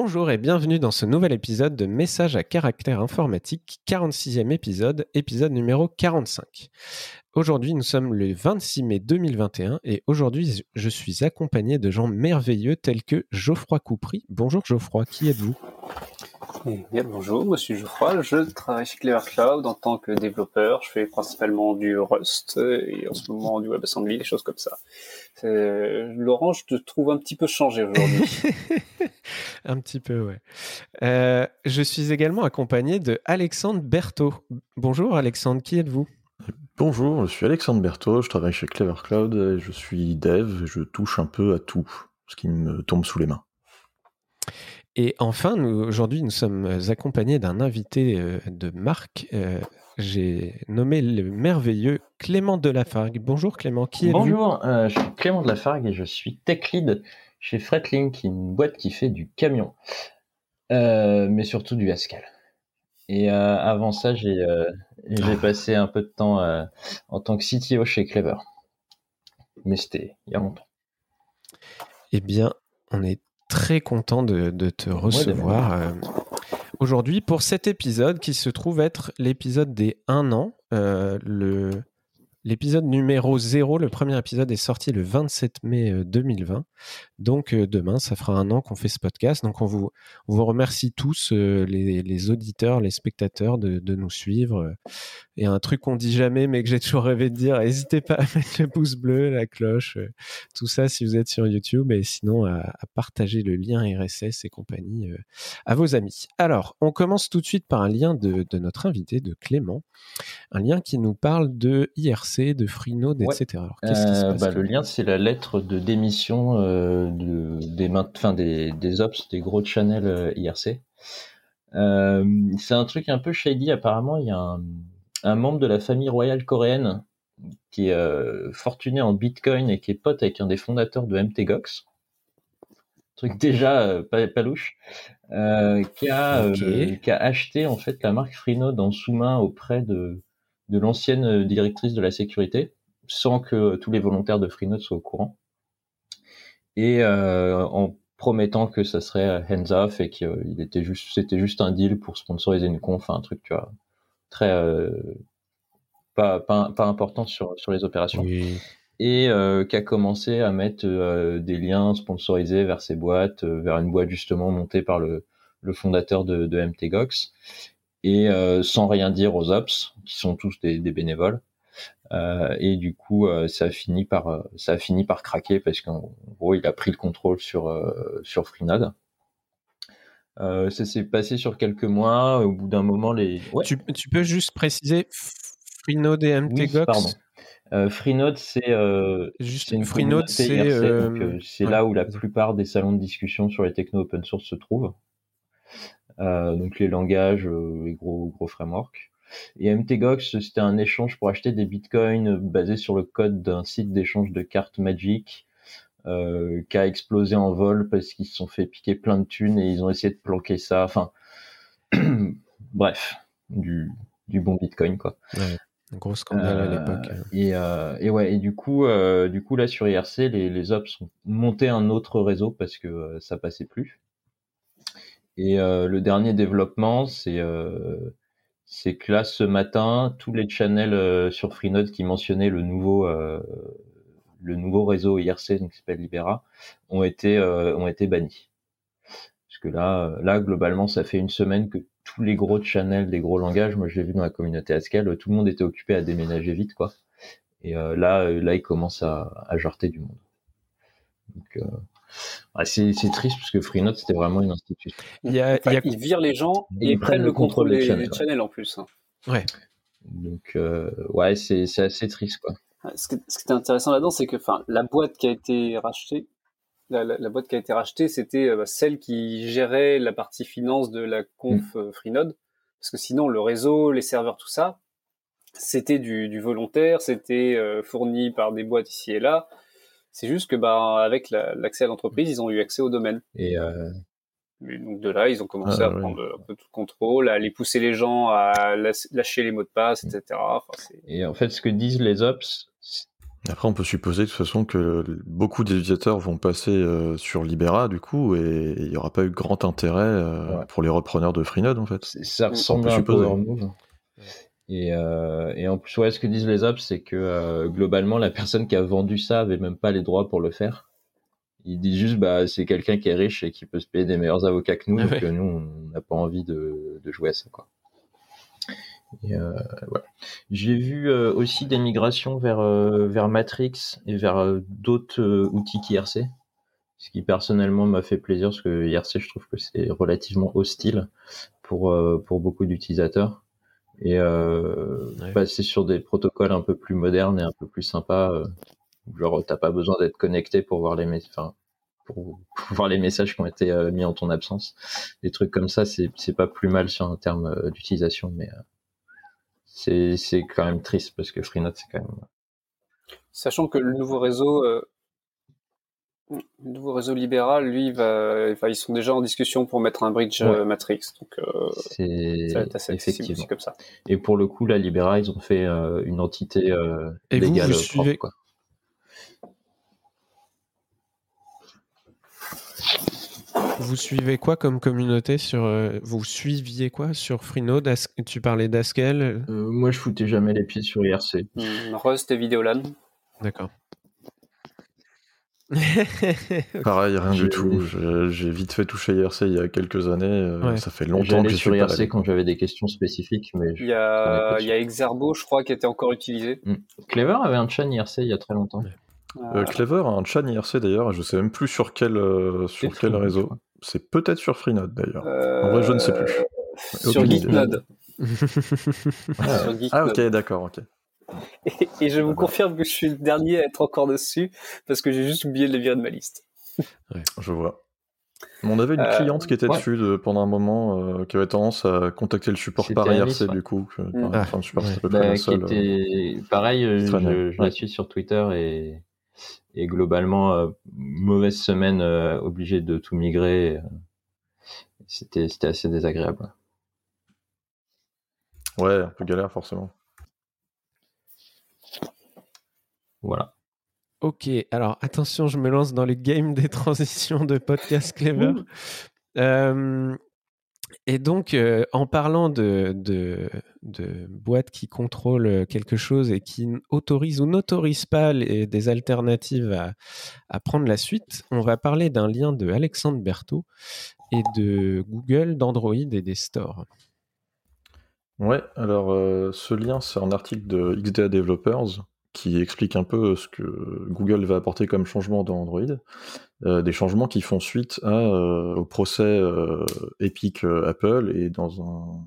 Bonjour et bienvenue dans ce nouvel épisode de Message à caractère informatique, 46e épisode, épisode numéro 45. Aujourd'hui, nous sommes le 26 mai 2021 et aujourd'hui, je suis accompagné de gens merveilleux tels que Geoffroy Coupry. Bonjour Geoffroy, qui êtes-vous? Bien, bonjour, moi je suis Geoffroy, je travaille chez Clever Cloud en tant que développeur. Je fais principalement du Rust et en ce moment du WebAssembly, des choses comme ça. Laurent, je te trouve un petit peu changé aujourd'hui. un petit peu, ouais. Euh, je suis également accompagné de Alexandre Berthaud. Bonjour Alexandre, qui êtes-vous? Bonjour, je suis Alexandre Berthaud, je travaille chez Clever Cloud et je suis dev, je touche un peu à tout ce qui me tombe sous les mains. Et enfin, aujourd'hui, nous sommes accompagnés d'un invité euh, de marque. Euh, j'ai nommé le merveilleux Clément Delafargue. Bonjour Clément, qui êtes-vous? Bonjour, euh, je suis Clément Delafargue et je suis tech lead chez Fretlink, une boîte qui fait du camion, mais surtout du Haskell. Et avant ça, j'ai ah. passé un peu de temps en tant que CTO chez Clever. Mais c'était il y a longtemps. Eh bien, on est très content de, te recevoir euh, aujourd'hui pour cet épisode qui se trouve être l'épisode des 1 an. Euh, le L'épisode numéro 0, le premier épisode est sorti le 27 mai 2020. Euh, Donc euh, demain, ça fera un an qu'on fait ce podcast. Donc on vous, vous remercie tous, euh, les, auditeurs, les spectateurs, de, nous suivre. Et un truc qu'on dit jamais, mais que j'ai toujours rêvé de dire, n'hésitez pas à mettre le pouce bleu, la cloche, tout ça si vous êtes sur YouTube. Et sinon, à, partager le lien RSS et compagnie à vos amis. Alors, on commence tout de suite par un lien de, de notre invité, de Clément. Un lien qui nous parle de IRC de Freenode, etc. Euh, bah, le lien, c'est la lettre de démission euh, de, des, fin, des, des ops, des gros channels euh, IRC. c'est un truc un peu shady. Apparemment, il y a un, membre de la famille royale coréenne qui est fortuné en Bitcoin et qui est pote avec un des fondateurs de MTGOX. Truc déjà pas, louche. qui, a, qui a acheté en fait la marque Freenode en sous-main auprès de de l'ancienne euh, directrice de la sécurité, sans que tous les volontaires de Freenode soient au courant, et euh, en promettant que ça serait euh, hands off et qu'il était juste, c'était juste un deal pour sponsoriser une conf, un truc, tu vois, très pas, pas, pas, important sur, sur les opérations. Et qui a commencé à mettre des liens sponsorisés vers ses boîtes, vers une boîte justement montée par le, le fondateur de, de MTGOX et euh, sans rien dire aux ops qui sont tous des, bénévoles. Euh, et du coup, euh, ça a fini par ça a fini par craquer parce qu'en gros, il a pris le contrôle sur sur Freenode. ça s'est passé sur quelques mois. Au bout d'un moment, les. Tu, peux juste préciser Freenode et MTGOX pardon. Freenode, c'est juste une Freenode, c'est c'est là où la plupart des salons de discussion sur les techno open source se trouvent. Euh, donc les langages, euh, les gros gros frameworks. Et MTGOX, c'était un échange pour acheter des bitcoins basés sur le code d'un site d'échange de cartes Magic euh, qui a explosé en vol parce qu'ils se sont fait piquer plein de thunes et ils ont essayé de planquer ça. Enfin, bref, du, du bon bitcoin quoi. Ouais, gros scandale à l'époque. Et, et, ouais, et du coup, du coup là sur IRC, les, les ops ont monté un autre réseau parce que ça passait plus. Et euh, le dernier développement, c'est euh, que là, ce matin, tous les channels euh, sur Freenode qui mentionnaient le nouveau le nouveau réseau IRC, donc qui s'appelle Libera, ont été ont été bannis. Parce que là, là globalement, ça fait une semaine que tous les gros channels des gros langages, moi je l'ai vu dans la communauté Haskell, tout le monde était occupé à déménager vite, quoi. Et là, là, il commence à, à jarter du monde. Donc, c'est triste parce que Freenode c'était vraiment une institution. Il y a, Ils virent les gens et ils, prennent le contrôle des, channels, en plus. Hein. Ouais. Donc euh, ouais, c'est assez triste quoi. Ce qui, était intéressant là-dedans, c'est que enfin la boîte qui a été rachetée, la, boîte qui a été rachetée, c'était euh, celle qui gérait la partie finance de la conf mm. euh, Freenode, parce que sinon le réseau, les serveurs, tout ça, c'était du, du, volontaire, c'était fourni par des boîtes ici et là. C'est juste que bah, avec l'accès à l'entreprise, ils ont eu accès au domaine. Et euh... donc de là, ils ont commencé ah, à prendre un peu tout le contrôle, à aller pousser les gens à lâcher les mots de passe, etc. et en fait, ce que disent les ops, Après, on peut supposer de toute façon que beaucoup d'utilisateurs vont passer euh, sur Libera du coup, et il n'y aura pas eu grand intérêt euh, pour les repreneurs de Freenode en fait. Ça ressemble un peu à move. Et, euh, et, en plus, ouais, ce que disent les apps, c'est que globalement, la personne qui a vendu ça avait même pas les droits pour le faire. Il dit juste, bah, c'est quelqu'un qui est riche et qui peut se payer des meilleurs avocats que nous, et que nous, on n'a pas envie de, de jouer à ça, quoi. Euh, J'ai vu euh, aussi des migrations vers, euh, vers Matrix et vers d'autres outils qu'IRC. Ce qui personnellement m'a fait plaisir parce que IRC, je trouve que c'est relativement hostile pour, pour beaucoup d'utilisateurs. Et passer sur des protocoles un peu plus modernes et un peu plus sympas, genre t'as pas besoin d'être connecté pour voir les enfin, pour, voir les messages qui ont été mis en ton absence. Des trucs comme ça, c'est pas plus mal sur un terme d'utilisation, mais c'est quand même triste parce que Freenode, c'est quand même. Sachant que le nouveau réseau, euh, le nouveau réseau libéral, lui, va, ils sont déjà en discussion pour mettre un bridge euh, Matrix. Donc, euh, c'est assez effectivement comme ça. Et pour le coup, la Libera, ils ont fait une entité Et légale. Vous, suivez, quoi. Vous suivez quoi comme communauté sur euh, Vous suiviez quoi sur Freenode Tu parlais d'Askel? Euh, Moi, je foutais jamais les pieds sur IRC. Hmm, Rust et Videolan. D'accord. Pareil, rien du tout. J'ai vite fait toucher IRC il y a quelques années. Euh, ça fait longtemps que je sur IRC quand j'avais des questions spécifiques. Mais il y a, il y a Exerbo, je crois, qui était encore utilisé. Hmm. Clever avait un chan IRC il y a très longtemps. Euh, Clever a un chan IRC d'ailleurs, je sais même plus sur quel, euh, sur quel réseau. C'est peut-être sur Freenode d'ailleurs. En vrai, je ne sais plus. Euh, sur Geeknode. ah, ok, d'accord, ok. Et, je vous confirme que je suis le dernier à être encore dessus parce que j'ai juste oublié de les virer de ma liste. Je vois. On avait une cliente qui était dessus pendant un moment, qui avait tendance à contacter le support par IRC du coup. Mm. Enfin, support, c'est à peu près bah, seule, Pareil, je, je la suis sur Twitter et et globalement euh, mauvaise semaine euh, obligé de tout migrer euh, c'était assez désagréable ouais un peu galère forcément voilà. Ok alors attention je me lance dans les games des transitions de podcast clever. Et donc, euh, en parlant de, de, boîtes qui contrôlent quelque chose et qui autorisent ou n'autorisent pas des alternatives à, prendre la suite, on va parler d'un lien de Alexandre Berthaud et de Google, d'Android et des stores. Ouais, alors euh, ce lien, c'est un article de XDA Developers qui explique un peu ce que Google va apporter comme changement dans Android. Euh, des changements qui font suite euh, au procès euh, Epic Apple et dans,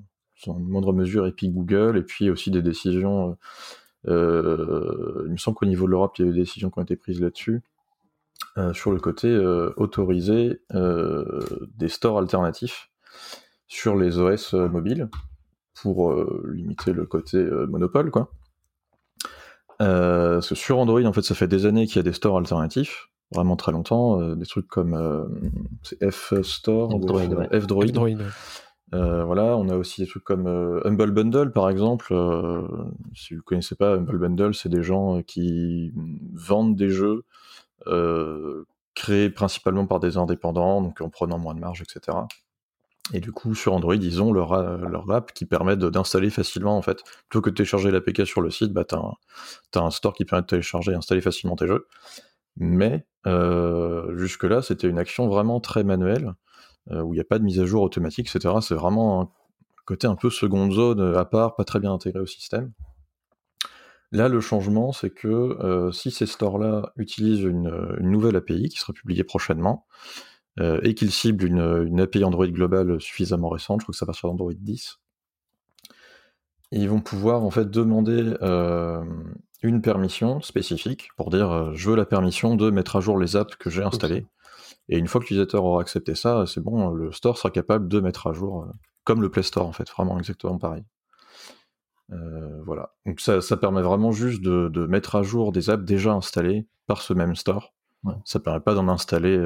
une moindre mesure Epic Google, et puis aussi des décisions. il me semble qu'au niveau de l'Europe, il y a eu des décisions qui ont été prises là-dessus. sur le côté autorisé des stores alternatifs sur les OS mobiles pour limiter le côté monopole, quoi. Parce que sur Android, en fait, ça fait des années qu'il y a des stores alternatifs vraiment très longtemps, euh, des trucs comme euh, F Store, F, Droid. Euh, voilà, on a aussi des trucs comme Humble Bundle par exemple. si vous ne connaissez pas Humble Bundle, c'est des gens qui vendent des jeux créés principalement par des indépendants, donc en prenant moins de marge, etc. Et du coup, sur Android, ils ont leur, leur app qui permet d'installer facilement, en fait. Plutôt que de télécharger l'APK sur le site, bah, tu as, un store qui permet de télécharger et installer facilement tes jeux. Mais euh, jusque-là, c'était une action vraiment très manuelle, euh, où il n'y a pas de mise à jour automatique, etc. C'est vraiment un côté un peu seconde zone euh, à part, pas très bien intégré au système. Là, le changement, c'est que si ces stores-là utilisent une, nouvelle API qui sera publiée prochainement, et qu'ils ciblent une, API Android globale suffisamment récente, je crois que ça va sur Android 10, ils vont pouvoir en fait demander une permission spécifique pour dire euh, je veux la permission de mettre à jour les apps que j'ai installées. Et une fois que l'utilisateur aura accepté ça, c'est bon, le store sera capable de mettre à jour, euh, comme le Play Store en fait, vraiment exactement pareil. Euh, voilà. Donc ça, ça, permet vraiment juste de, de, mettre à jour des apps déjà installées par ce même store. Ouais. Ça permet pas d'en installer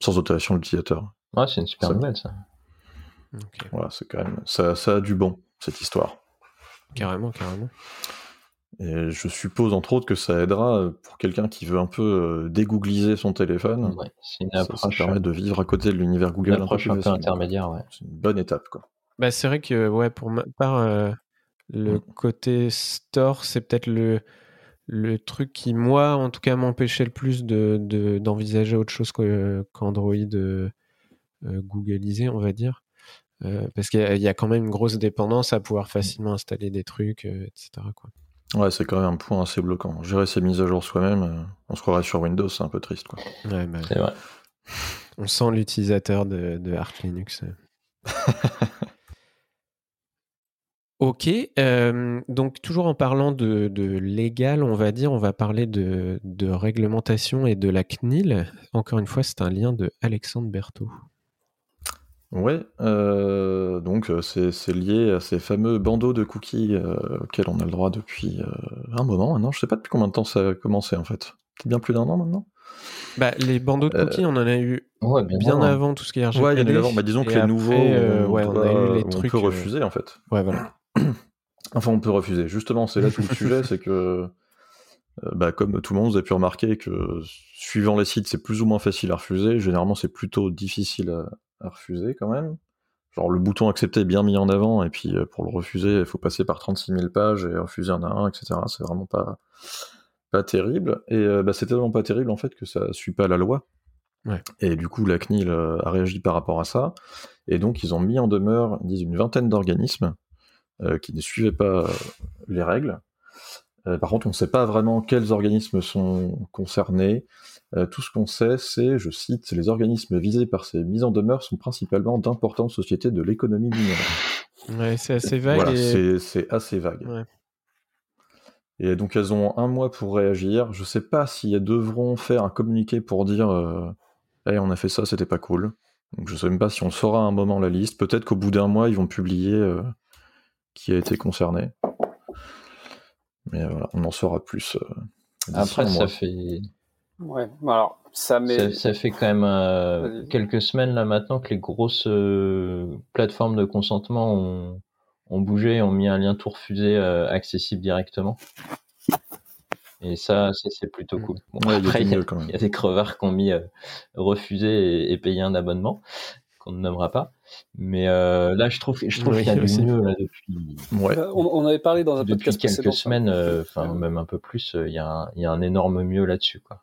sans autorisation de l'utilisateur. Ouais, c'est une super nouvelle ça. Voilà, c'est quand même ça, ça a du bon cette histoire. Carrément, carrément. Et je suppose entre autres que ça aidera pour quelqu'un qui veut un peu dégoogliser son téléphone. Ouais, c'est une Ça, ça permet de vivre à côté de l'univers Google une approche un peu intermédiaire. Ouais. C'est une bonne étape. Quoi. Bah, c'est vrai que ouais, pour ma part, le Mm. côté store, c'est peut-être le, le truc qui, moi, en tout cas, m'empêchait le plus de, de- d'envisager autre chose que- qu'Android euh, euh, Googleisé, on va dire. Euh, parce qu'il y, a- il y a quand même une grosse dépendance à pouvoir facilement installer des trucs, euh, etc. Quoi. Ouais, c'est quand même un point assez bloquant. Gérer ses mises à jour soi-même, euh, on se croirait sur Windows, c'est un peu triste. Quoi. Ouais, bah, C'est vrai. on sent l'utilisateur de, de Arch Linux. Ok, euh, donc toujours en parlant de, de légal, on va dire, on va parler de, de réglementation et de la CNIL. Encore une fois, c'est un lien de Alexandre Berthaud. Ouais, euh, donc euh, c'est lié à ces fameux bandeaux de cookies euh, auxquels on a le droit depuis euh, un moment maintenant. Je sais pas depuis combien de temps ça a commencé en fait. C'est bien plus d'un an maintenant? Bah, les bandeaux de cookies, on en a eu Ouais, bien, bien avant, avant tout ce qui est RGPD. Ouais, il y en a eu avant. Bah, disons que les après, nouveaux, euh, on, ouais, on doit- a eu les on trucs. peut euh, refuser en fait. Ouais, voilà. Enfin, on peut refuser. Justement, c'est là tout le sujet, c'est que, euh, bah, comme tout le monde, vous avez pu remarquer que suivant les sites, c'est plus ou moins facile à refuser. Généralement, c'est plutôt difficile à, à refuser quand même. Genre, le bouton accepter est bien mis en avant, et puis euh, pour le refuser, il faut passer par 36 000 pages et refuser un à un, etc. C'est vraiment pas, pas terrible. Et euh, bah, c'est tellement pas terrible en fait que ça suit pas la loi. Ouais. Et du coup, la CNIL a réagi par rapport à ça. Et donc, ils ont mis en demeure, ils disent, une vingtaine d'organismes qui ne suivaient pas euh, les règles. Euh, par contre, on ne sait pas vraiment quels organismes sont concernés. Euh, tout ce qu'on sait, c'est, je cite, les organismes visés par ces mises en demeure sont principalement d'importantes sociétés de l'économie numérique. Ouais, c'est assez vague. Voilà, et- c'est- c'est assez vague. Ouais. Et donc elles ont un mois pour réagir. Je sais pas si elles devront faire un communiqué pour dire euh, Hey, on a fait ça, c'était pas cool. Donc je sais même pas si on saura à un moment la liste. Peut-être qu'au bout d'un mois, ils vont publier euh, qui a été concerné. Mais voilà, on en saura plus. euh, Après, ça mois. fait, Ouais. Alors, ça met. ça, ça fait quand même euh, quelques semaines là maintenant que les grosses euh, plateformes de consentement ont, ont bougé, ont mis un lien tout refusé euh, accessible directement. Et ça, ça, c'est plutôt cool. Bon, Ouais, il y a après, il y, a- mieux, quand même. il y a des crevards qui ont mis euh, refusé et, et payé un abonnement qu'on ne nommera pas. Mais euh, là, je trouve, je trouve Oui, qu'il y a du mieux là depuis, Ouais. Euh, On, on avait parlé dans un depuis podcast quelques semaines, euh, enfin Ouais. même un peu plus. euh, Il y, a un- il y a un énorme mieux là-dessus, quoi.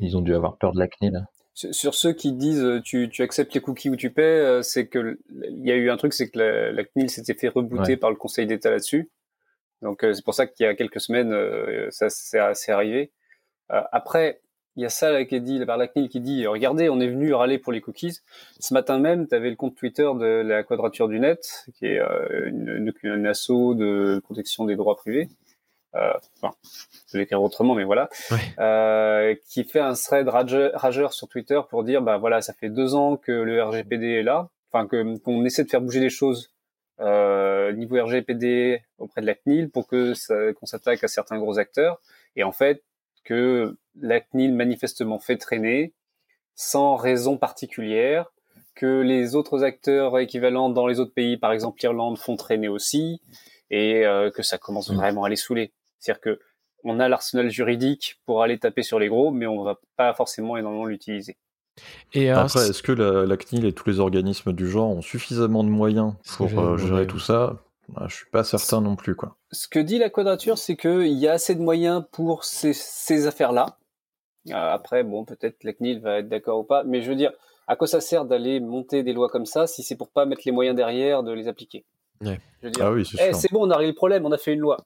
Ils ont dû avoir peur de l'acné là. Sur, ceux qui disent tu, tu acceptes les cookies ou tu paies, c'est que il y a eu un truc, c'est que la, la CNIL s'était fait rebooter Ouais. par le Conseil d'État là-dessus. Donc c'est pour ça qu'il y a quelques semaines, ça c'est arrivé. Après, il y a ça là qui est dit par la CNIL qui dit regardez, on est venu râler pour les cookies. Ce matin même, tu avais le compte Twitter de la Quadrature du Net, qui est euh, une, une, une asso de protection des droits privés. Euh, enfin, je vais l'écrire autrement, mais voilà Ouais. euh, qui fait un thread rageur, rageur sur Twitter pour dire bah voilà ça fait deux ans que le RGPD est là, enfin que qu'on essaie de faire bouger les choses euh, niveau RGPD auprès de la CNIL pour que qu'on s'attaque à certains gros acteurs et en fait que la CNIL manifestement fait traîner sans raison particulière que les autres acteurs équivalents dans les autres pays, par exemple l'Irlande, font traîner aussi, et euh, que ça commence Mm. vraiment à les saouler. C'est-à-dire que on a l'arsenal juridique pour aller taper sur les gros, mais on va pas forcément énormément l'utiliser. Et alors, Après, est-ce que la, la CNIL et tous les organismes du genre ont suffisamment de moyens pour euh, gérer tout ça? Je suis pas certain non plus, quoi. Ce que dit la quadrature, c'est qu'il y a assez de moyens pour ces, ces affaires-là. Euh, après, bon, peut-être la CNIL va être d'accord ou pas, mais je veux dire, à quoi ça sert d'aller monter des lois comme ça si c'est pour pas mettre les moyens derrière de les appliquer? Ouais. Je veux dire, Ah oui, c'est Eh, c'est bon, on a réglé le problème, on a fait une loi.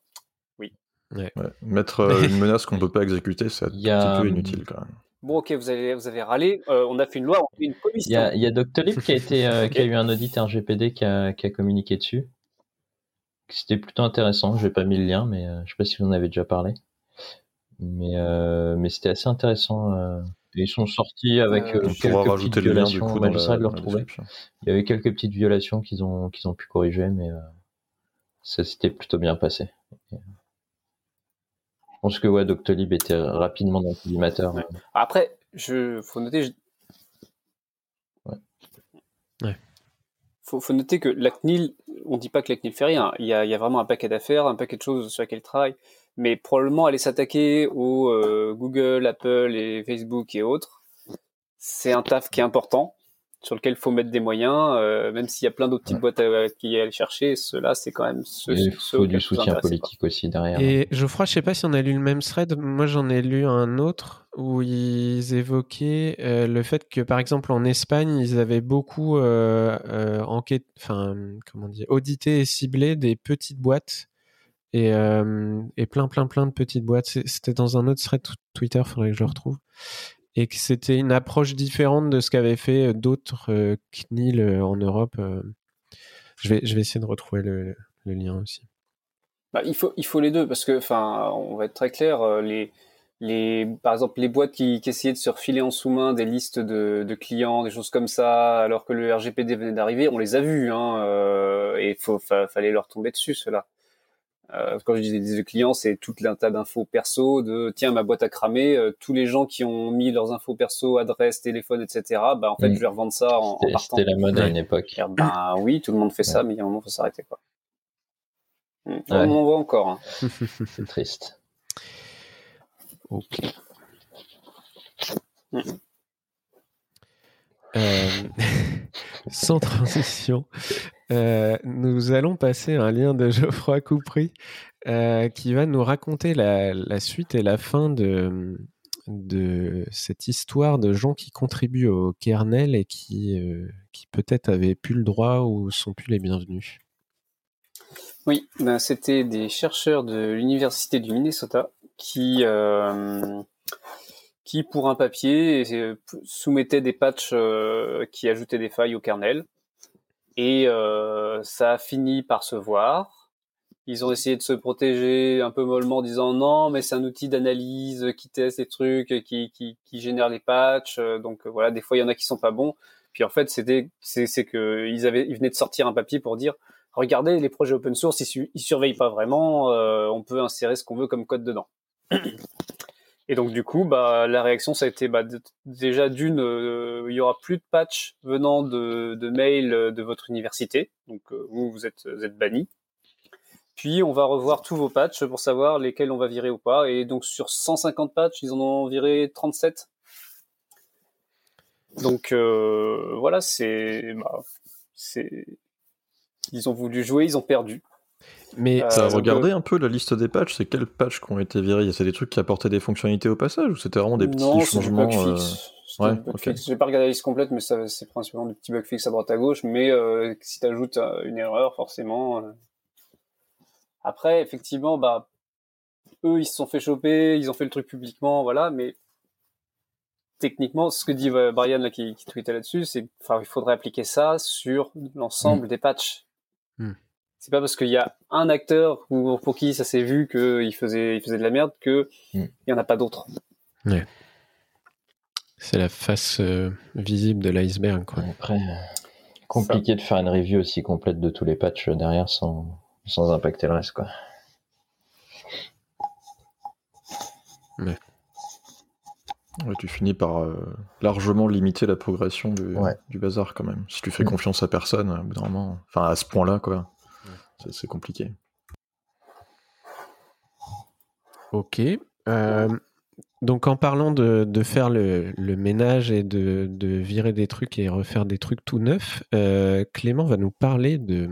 Ouais. Mettre euh, une menace qu'on peut pas exécuter, c'est un a, petit peu inutile quand même. Bon, ok, vous avez, vous avez râlé, euh, on a fait une loi, on fait une Il commission. y a, il y a Doctolib qui a été, euh, qui a eu un audit RGPD qui a, qui a communiqué dessus. C'était plutôt intéressant. J'ai pas mis le lien, mais euh, je sais pas si vous en avez déjà parlé. Mais, euh, mais c'était assez intéressant. euh. Et ils sont sortis avec quelques petites rajouter le lien du violations. coup la, de le retrouver. Il y avait quelques petites violations qu'ils ont, qu'ils ont pu corriger, mais euh, ça s'était plutôt bien passé. Et, Je pense que ouais, Doctolib était rapidement dans le collimateur. Ouais. Après, je, faut noter, je- Ouais. Ouais. faut, faut noter que la CNIL, on dit pas que la CNIL fait rien. Il y a, vraiment un paquet d'affaires, un paquet de choses sur lesquelles elle travaille. Mais probablement aller s'attaquer aux Google, Apple et Facebook et autres, c'est un taf qui est important sur lequel il faut mettre des moyens, euh, même s'il y a plein d'autres petites boîtes à, qui aller chercher. Ceux-là, c'est quand même ceux, Il faut du soutien politique aussi derrière. Et Geoffroy, je sais pas si on a lu le même thread. Moi, j'en ai lu un autre où ils évoquaient euh, le fait que, par exemple, en Espagne, ils avaient beaucoup euh, euh enquête, enfin, comment dire, audité et ciblé des petites boîtes. Et, et plein, plein, plein de petites boîtes. C'était dans un autre thread Twitter, faudrait que je le retrouve et que c'était une approche différente de ce qu'avaient fait euh, d'autres euh, CNIL euh, en Europe. Je vais, je vais essayer de retrouver le, lien aussi. Bah, il, faut, il faut les deux parce que, on va être très clair, les, les, par exemple, les boîtes qui, essayaient de se refiler en sous-main des listes de, de, clients, des choses comme ça, alors que le RGPD venait d'arriver, on les a vus, hein, et il fallait leur tomber dessus, cela. Euh, quand je dis des clients, c'est toute un tas d'infos perso, de tiens ma boîte a cramé, euh, tous les gens qui ont mis leurs infos perso, adresse, téléphone, etc. Bah en fait mm. je vais revendre ça en, en partant. C'était la mode à une époque. Ben oui, tout le monde fait ça, mais il y a un moment faut s'arrêter quoi. Mm. On en voit encore. Hein. c'est triste. Ok. Mm. Euh, sans transition, euh, nous allons passer un lien de Geoffroy Coupry euh, qui va nous raconter la, suite et la fin de, cette histoire de gens qui contribuent au kernel et qui, qui peut-être avaient plus le droit ou sont plus les bienvenus. Oui, ben c'était des chercheurs de l'Université du Minnesota qui qui, pour un papier, euh, soumettait des patchs euh, qui ajoutaient des failles au kernel. Et euh, ça a fini par se voir. Ils ont essayé de se protéger un peu mollement en disant non, mais c'est un outil d'analyse qui teste des trucs, qui, qui, qui génère les patchs. Donc voilà, des fois il y en a qui sont pas bons. Puis en fait, c'était c'est que ils avaient ils venaient de sortir un papier pour dire regardez les projets open source, ils, ils surveillent pas vraiment, on peut insérer ce qu'on veut comme code dedans. Et donc du coup, bah, la réaction, ça a été bah, déjà d'une, euh, il y aura plus de patch venant de, de mails de votre université, donc euh, vous, vous êtes, vous êtes banni. Puis on va revoir tous vos patchs pour savoir lesquels on va virer ou pas. Et donc sur 150 patchs, ils en ont viré 37. Donc euh, voilà, c'est, bah, c'est, ils ont voulu jouer, ils ont perdu. Mais ça a regardé un peu la liste des patchs, c'est quels patchs qui ont été virés? C'est des trucs qui apportaient des fonctionnalités au passage ou c'était vraiment des petits non, changements euh... Ouais, okay. J'ai pas regardé la liste complète, mais c'est principalement des petits bugs fixes à droite à gauche. Mais euh, si tu ajoutes euh, une erreur, forcément. Euh. Après, effectivement, bah, eux, ils se sont fait choper, ils ont fait le truc publiquement, voilà, mais techniquement, ce que dit Brian là, qui, qui tweetait là-dessus, c'est qu'il faudrait appliquer ça sur l'ensemble mm. des patchs. Mm c'est pas parce qu'il y a un acteur pour, pour qui ça s'est vu qu'il faisait, il faisait de la merde que hmm. il y en a pas d'autres. Ouais. C'est la face euh, visible de l'iceberg. Après, compliqué de faire une review aussi complète de tous les patchs derrière sans, sans impacter le reste. Quoi. Ouais. tu finis par euh, largement limiter la progression du, du, bazar quand même. Si tu fais hmm. confiance à personne, enfin à ce point-là, quoi c'est compliqué. Ok. Euh, donc en parlant de, faire le, ménage et de, virer des trucs et refaire des trucs tout neufs, euh, Clément va nous parler de,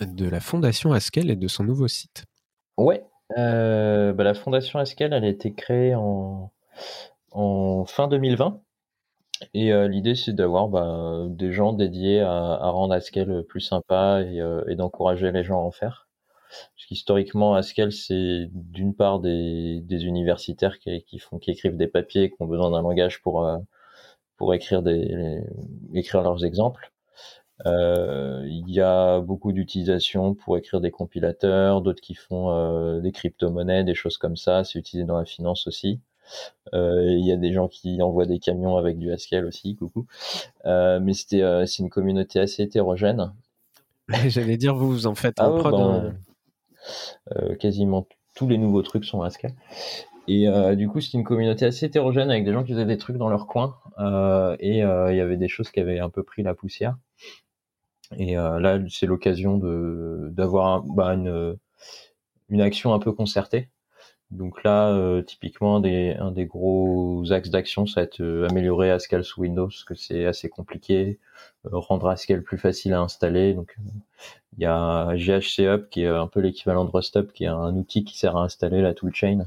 de la fondation Haskell et de son nouveau site. Ouais, euh, bah, la fondation Haskell, elle a été créée en, en fin 2020. Et euh, l'idée, c'est d'avoir bah, des gens dédiés à, à, rendre Haskell plus sympa et, euh, et d'encourager les gens à en faire. Parce qu'historiquement, Haskell, c'est d'une part des, des universitaires qui, qui, font, qui écrivent des papiers, qui ont besoin d'un langage pour, euh, pour écrire, des, écrire leurs exemples. il y a beaucoup d'utilisation pour écrire des compilateurs, d'autres qui font des crypto-monnaies, des choses comme ça. C'est utilisé dans la finance aussi. Euh, il y a des gens qui envoient des camions avec du Haskell aussi, coucou. Euh, mais c'était euh, c'est une communauté assez hétérogène. J'allais dire vous vous en faites ah, prod. Ben, hein. quasiment tous les nouveaux trucs sont Haskell. Et du coup, c'était une communauté assez hétérogène avec des gens qui faisaient des trucs dans leur coin. et il y avait des choses qui avaient un peu pris la poussière. Et là, c'est l'occasion de d'avoir bah, une une action un peu concertée. Donc là, typiquement, des, un des gros axes d'action, ça va être améliorer Haskell sous Windows, parce que c'est assez compliqué, rendre Haskell plus facile à installer. Donc il y a GHC Up qui est un peu l'équivalent de Rust Up, qui est un outil qui sert à installer la toolchain,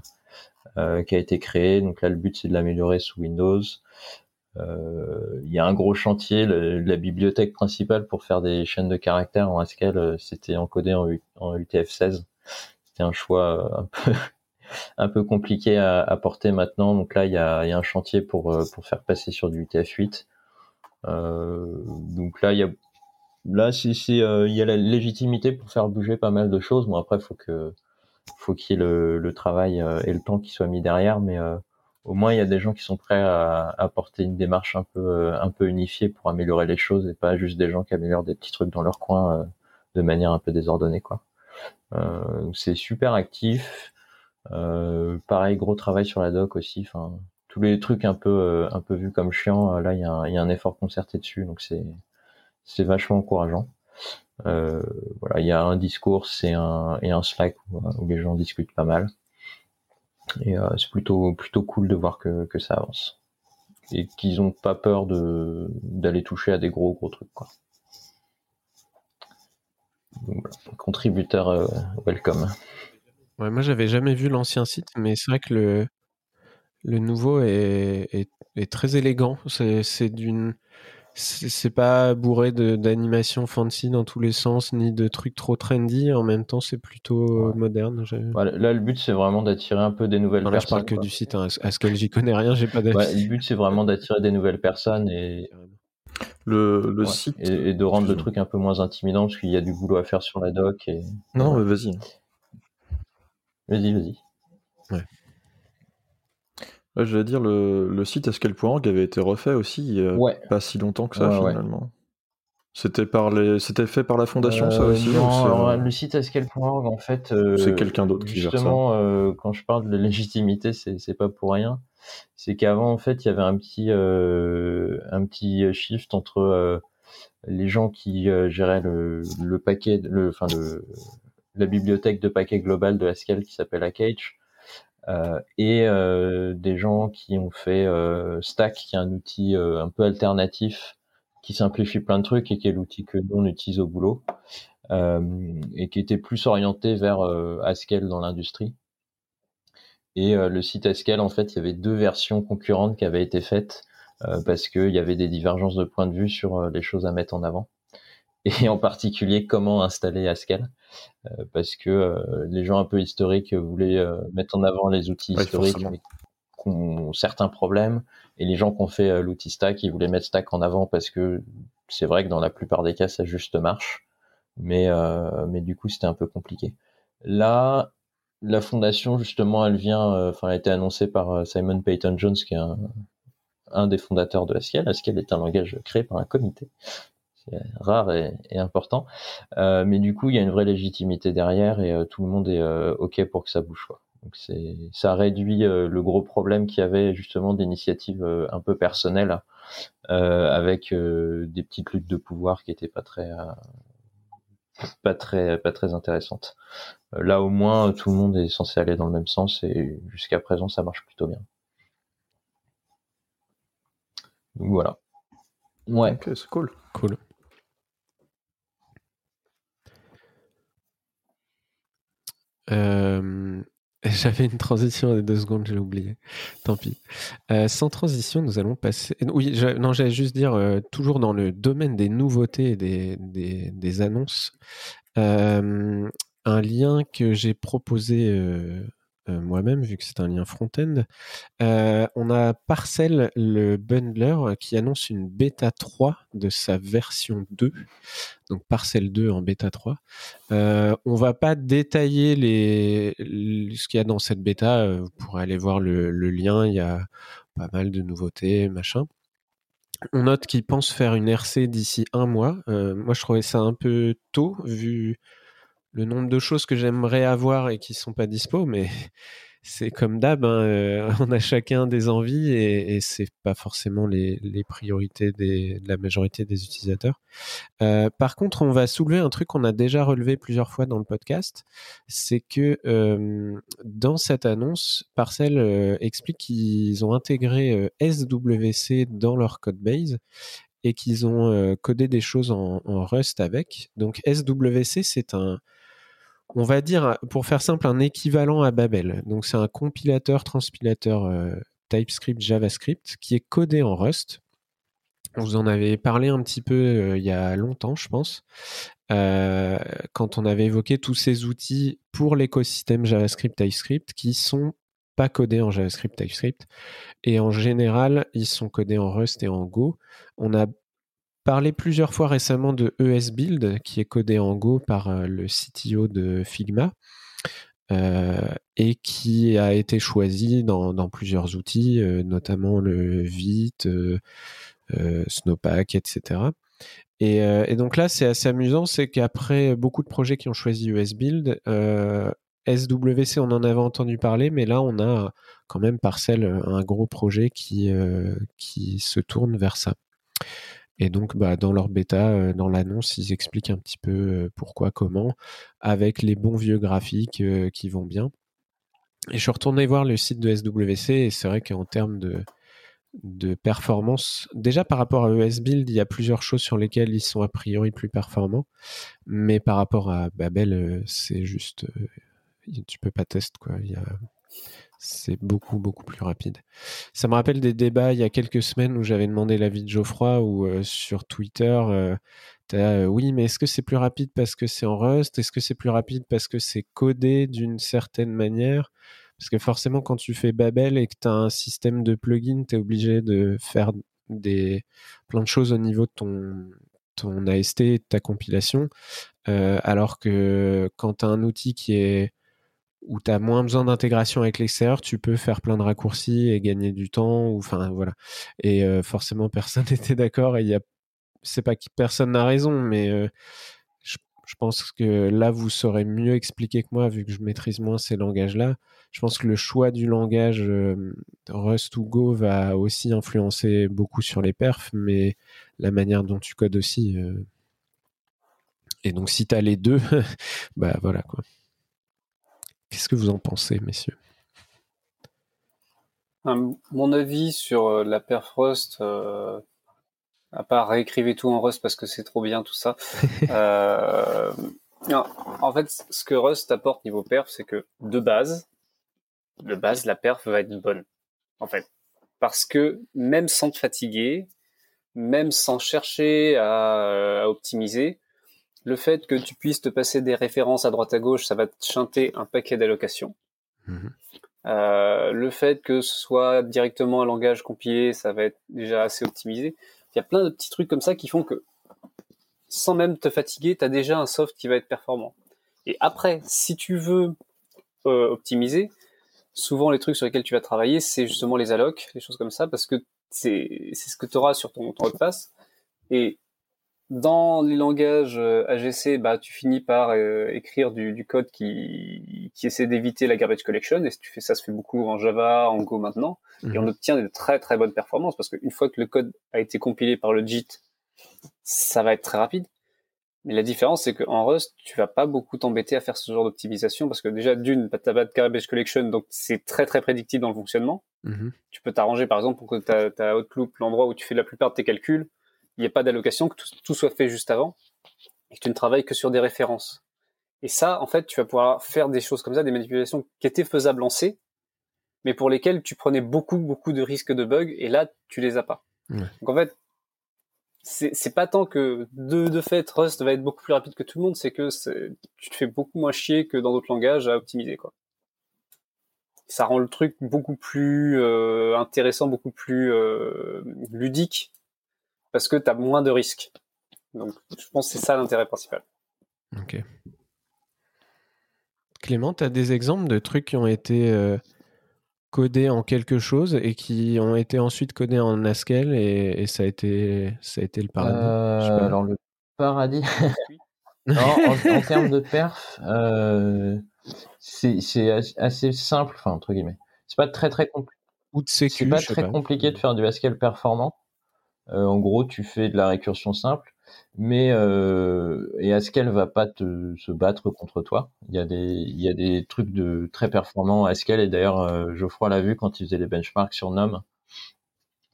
euh, qui a été créé. Donc là, le but c'est de l'améliorer sous Windows. Euh, il y a un gros chantier, la bibliothèque principale pour faire des chaînes de caractères en Haskell, euh, c'était encodé en, en UTF-16. C'était un choix euh, un peu un peu compliqué à, à, porter maintenant. Donc là, il y a, y a un chantier pour pour faire passer sur du UTF-8. Euh, donc là, il y a là, c'est, euh, il y a la légitimité pour faire bouger pas mal de choses. Bon, après, faut que, faut qu'il y ait le, le travail euh, et le temps qui soit mis derrière, mais euh, au moins, il y a des gens qui sont prêts à apporter une démarche un peu, un peu unifiée pour améliorer les choses et pas juste des gens qui améliorent des petits trucs dans leur coin de manière un peu désordonnée, quoi. c'est super actif. Pareil, gros travail sur la doc aussi. Enfin, tous les trucs un peu, un peu vus comme chiant, là, il y, a il y a un effort concerté dessus, donc c'est, c'est vachement encourageant. Euh, voilà, il y a un discours et un, et un Slack où, les gens discutent pas mal. Et euh, c'est plutôt plutôt cool de voir que, que ça avance et qu'ils ont pas peur de d'aller toucher à des gros gros trucs quoi. Contributeur euh, welcome. Ouais, moi j'avais jamais vu l'ancien site, mais c'est vrai que le le nouveau est, est, est très élégant. C'est d'une c'est pas bourré d'animation fancy dans tous les sens, ni de trucs trop trendy. En même temps, c'est plutôt moderne. là, le but, c'est vraiment d'attirer un peu des nouvelles personnes. Là, je parle que du site. Hein. À ce que j'y connais rien, j'ai pas d'avis. le but, c'est vraiment d'attirer des nouvelles personnes et le, le site et, de rendre le truc un peu moins intimidant parce qu'il y a du boulot à faire sur la doc. Et... Non, vas-y. Vas-y, vas-y. Ouais je vais dire, le, le site Escal.org avait été refait aussi pas si longtemps que ça, finalement. C'était par les... c'était fait par la fondation, ça euh, aussi Non, le site Escal.org, en fait. Euh, c'est quelqu'un d'autre qui gère ça. Justement, euh, quand je parle de légitimité, c'est pas pour rien. C'est qu'avant, en fait, il y avait un petit, un petit shift entre les gens qui géraient le, le paquet, le, enfin, le, la bibliothèque de paquets global de Haskell qui s'appelle Akage euh, et euh, des gens qui ont fait euh, Stack, qui est un outil un peu alternatif qui simplifie plein de trucs et qui est l'outil que nous on utilise au boulot et qui était plus orienté vers Haskell dans l'industrie. Et le site Haskell, en fait, il y avait deux versions concurrentes qui avaient été faites parce qu'il y avait des divergences de points de vue sur les choses à mettre en avant et en particulier comment installer Haskell. Euh, parce que euh, les gens un peu historiques voulaient euh, mettre en avant les outils historiques mais qui ont certains problèmes. Et les gens qui ont fait l'outil Stack ils voulaient mettre Stack en avant parce que c'est vrai que dans la plupart des cas ça juste marche. Mais mais du coup c'était un peu compliqué. Là la fondation justement elle vient enfin elle a été annoncée par Simon Payton Jones qui est un, un des fondateurs de Haskell. Haskell est un langage créé par un comité rare et, important. Euh, mais du coup, il y a une vraie légitimité derrière et euh, tout le monde est euh, ok pour que ça bouge. Quoi. Donc c'est, ça réduit le gros problème qu'il y avait justement d'initiatives un peu personnelles avec des petites luttes de pouvoir qui étaient pas très pas très pas très intéressantes. là au moins tout le monde est censé aller dans le même sens et jusqu'à présent ça marche plutôt bien. Donc voilà. Ouais. Ok, c'est cool. Cool. Euh, j'avais une transition des deux secondes, j'ai oublié. Tant pis. Euh, sans transition, nous allons passer. Oui, non, j'allais juste dire, euh, toujours dans le domaine des nouveautés et des, des, annonces, un lien que j'ai proposé moi-même, vu que c'est un lien front-end. Euh, on a Parcel, le bundler, qui annonce une bêta 3 de sa version 2. Donc Parcel 2 en bêta 3. Euh, on va pas détailler les, ce qu'il y a dans cette bêta. Euh, vous pourrez aller voir le, lien. Il y a pas mal de nouveautés, machin. On note qu'ils pensent faire une RC d'ici un mois. moi, je trouvais ça un peu tôt, vu le nombre de choses que j'aimerais avoir et qui sont pas dispo, mais c'est comme d'hab, hein, euh, on a chacun des envies et, et c'est pas forcément les, priorités de la majorité des utilisateurs. Euh, par contre, on va soulever un truc qu'on a déjà relevé plusieurs fois dans le podcast, c'est que euh, dans cette annonce, Parcel explique qu'ils ont intégré SWC dans leur code base et qu'ils ont codé des choses en Rust avec. Donc SWC, c'est un on va dire, pour faire simple, un équivalent à Babel. Donc c'est un compilateur, transpilateur euh, TypeScript, JavaScript qui est codé en Rust. Vous en avait parlé un petit peu euh, il y a longtemps, je pense, euh, quand on avait évoqué tous ces outils pour l'écosystème JavaScript, TypeScript qui sont pas codés en JavaScript, TypeScript. Et en général, ils sont codés en Rust et en Go. On a parlé plusieurs fois récemment de ESBuild, qui est codé en Go par euh, le CTO de Figma. Euh, et qui a été choisi dans, plusieurs outils, euh, notamment le Vite, Snowpack, etc. Et, donc là, c'est assez amusant, c'est qu'après beaucoup de projets qui ont choisi ESBuild, SWC, on en avait entendu parler, mais là, on a quand même Parcel, un gros projet qui, qui se tourne vers ça. Et donc, bah, dans leur bêta, euh, dans l'annonce, ils expliquent un petit peu euh, pourquoi, comment, avec les bons vieux graphiques euh, qui vont bien. Et je suis retourné voir le site de SWC et c'est vrai qu'en termes de, de performance, déjà par rapport à ESBuild, il y a plusieurs choses sur lesquelles ils sont a priori plus performants. Mais par rapport à Babel, c'est juste. tu peux pas tester, quoi. Il y a c'est beaucoup, beaucoup plus rapide. Ça me rappelle des débats il y a quelques semaines où j'avais demandé l'avis de Geoffroy ou euh, sur Twitter, euh, euh, oui, mais est-ce que c'est plus rapide parce que c'est en Rust? Est-ce que c'est plus rapide parce que c'est codé d'une certaine manière? Parce que forcément, quand tu fais Babel et que tu as un système de plugin, tu es obligé de faire des, plein de choses au niveau de ton, ton AST, de ta compilation. alors que quand tu as un outil qui est où tu as moins besoin d'intégration avec l'extérieur, tu peux faire plein de raccourcis et gagner du temps. Voilà. Et euh, forcément, personne n'était d'accord. Et il y a, c'est pas que personne n'a raison, mais euh, je, pense que là, vous saurez mieux expliquer que moi, vu que je maîtrise moins ces langages-là. Je pense que le choix du langage euh, Rust ou Go va aussi influencer beaucoup sur les perfs, mais la manière dont tu codes aussi. Et donc, si tu as les deux, bah voilà quoi. Qu'est-ce que vous en pensez, messieurs? Mon avis sur euh, la perf Rust, euh, à part réécrivez tout en Rust parce que c'est trop bien tout ça. Euh, en fait, ce que Rust apporte niveau perf, c'est que de base, de base, la perf va être bonne. En fait, parce que même sans te fatiguer, même sans chercher à optimiser, le fait que tu puisses te passer des références à droite à gauche, ça va te chanter un paquet d'allocations. Mhm. Euh, le fait que ce soit directement un langage compilé, ça va être déjà assez optimisé. Il y a plein de petits trucs comme ça qui font que, sans même te fatiguer, tu as déjà un soft qui va être performant. Et après, si tu veux euh, optimiser, souvent les trucs sur lesquels tu vas travailler, c'est justement les allocs, les choses comme ça, parce que c'est ce que tu auras sur ton, ton passe. Et dans les langages euh, AGC, bah, tu finis par euh, écrire du, code qui, qui essaie d'éviter la garbage collection. Et si tu fais ça, se fait beaucoup en Java, en Go maintenant. Et on mhm. obtient de très très bonnes performances parce qu'une fois que le code a été compilé par le JIT, ça va être très rapide. Mais la différence, c'est qu'en Rust, tu vas pas beaucoup t'embêter à faire ce genre d'optimisation parce que déjà, d'une, t'as pas de garbage collection, donc c'est très très prédictible dans le fonctionnement. Mhm. Tu peux t'arranger, par exemple, pour que ta, ta Outlook, l'endroit où tu fais la plupart de tes calculs, il n'y a pas d'allocation, que tout, soit fait juste avant, et que tu ne travailles que sur des références. Et ça, en fait, tu vas pouvoir faire des choses comme ça, des manipulations qui étaient faisables en C, mais pour lesquelles tu prenais beaucoup, beaucoup de risques de bugs, et là, tu les as pas. Donc en fait, c'est pas tant que de, de fait Rust va être beaucoup plus rapide que tout le monde, c'est que tu te fais beaucoup moins chier que dans d'autres langages à optimiser quoi. Ça rend le truc beaucoup plus euh, intéressant, beaucoup plus euh, ludique parce que tu as moins de risques. Donc, je pense que c'est ça l'intérêt principal. Ok. Clément, tu as des exemples de trucs qui ont été euh, codés en quelque chose et qui ont été ensuite codés en Haskell et, ça, a été, ça a été le paradis? Euh, Alors, le paradis. en, termes de perf, euh, c'est assez simple, enfin entre guillemets. C'est pas très très compliqué. C'est pas très compliqué de faire du Haskell performant. Euh, en gros, tu fais de la récursion simple, mais euh, et Haskell va pas te, se battre contre toi? Il y a des il y a des trucs de très performants Haskell et d'ailleurs euh, Geoffroy l'a vu quand il faisait les benchmarks sur Nom,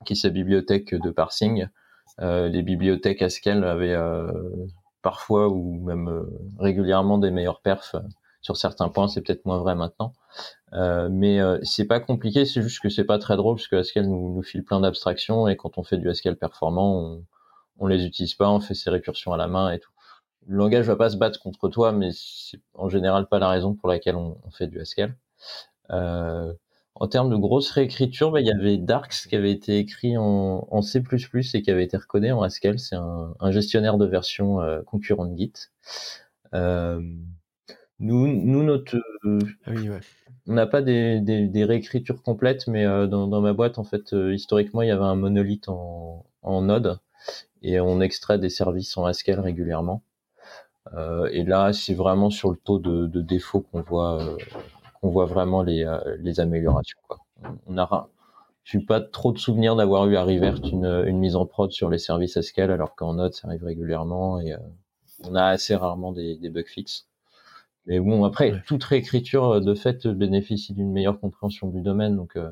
qui est sa bibliothèque de parsing. Les bibliothèques Haskell avaient parfois ou même régulièrement des meilleurs perfs? Sur certains points. C'est peut-être moins vrai maintenant. Euh, mais euh, c'est pas compliqué, c'est juste que c'est pas très drôle parce que Haskell nous, file plein d'abstractions et quand on fait du Haskell performant, on, on les utilise pas, on fait ses récursions à la main et tout. Le langage va pas se battre contre toi, mais c'est en général pas la raison pour laquelle on, on fait du Haskell. Euh, en termes de grosse réécriture, bah, il y avait Darks qui avait été écrit en, en, C++ et qui avait été recodé en Haskell. C'est un, un, gestionnaire de version euh, concurrent de Git. Euh, nous, nous, notre, oui, ouais on n'a pas des, des, des, réécritures complètes, mais euh, dans, dans, ma boîte, en fait, euh, historiquement, il y avait un monolithe en, en Node et on extrait des services en Haskell régulièrement. Euh, et là, c'est vraiment sur le taux de, de défaut qu'on voit, euh, qu'on voit vraiment les, les améliorations. Quoi. On a, je suis pas trop de souvenirs d'avoir eu à Rivert une, une, mise en prod sur les services Haskell, alors qu'en Node, ça arrive régulièrement et on a assez rarement des, des bugs fixes. Mais bon, après, toute réécriture euh, de fait bénéficie d'une meilleure compréhension du domaine, donc euh,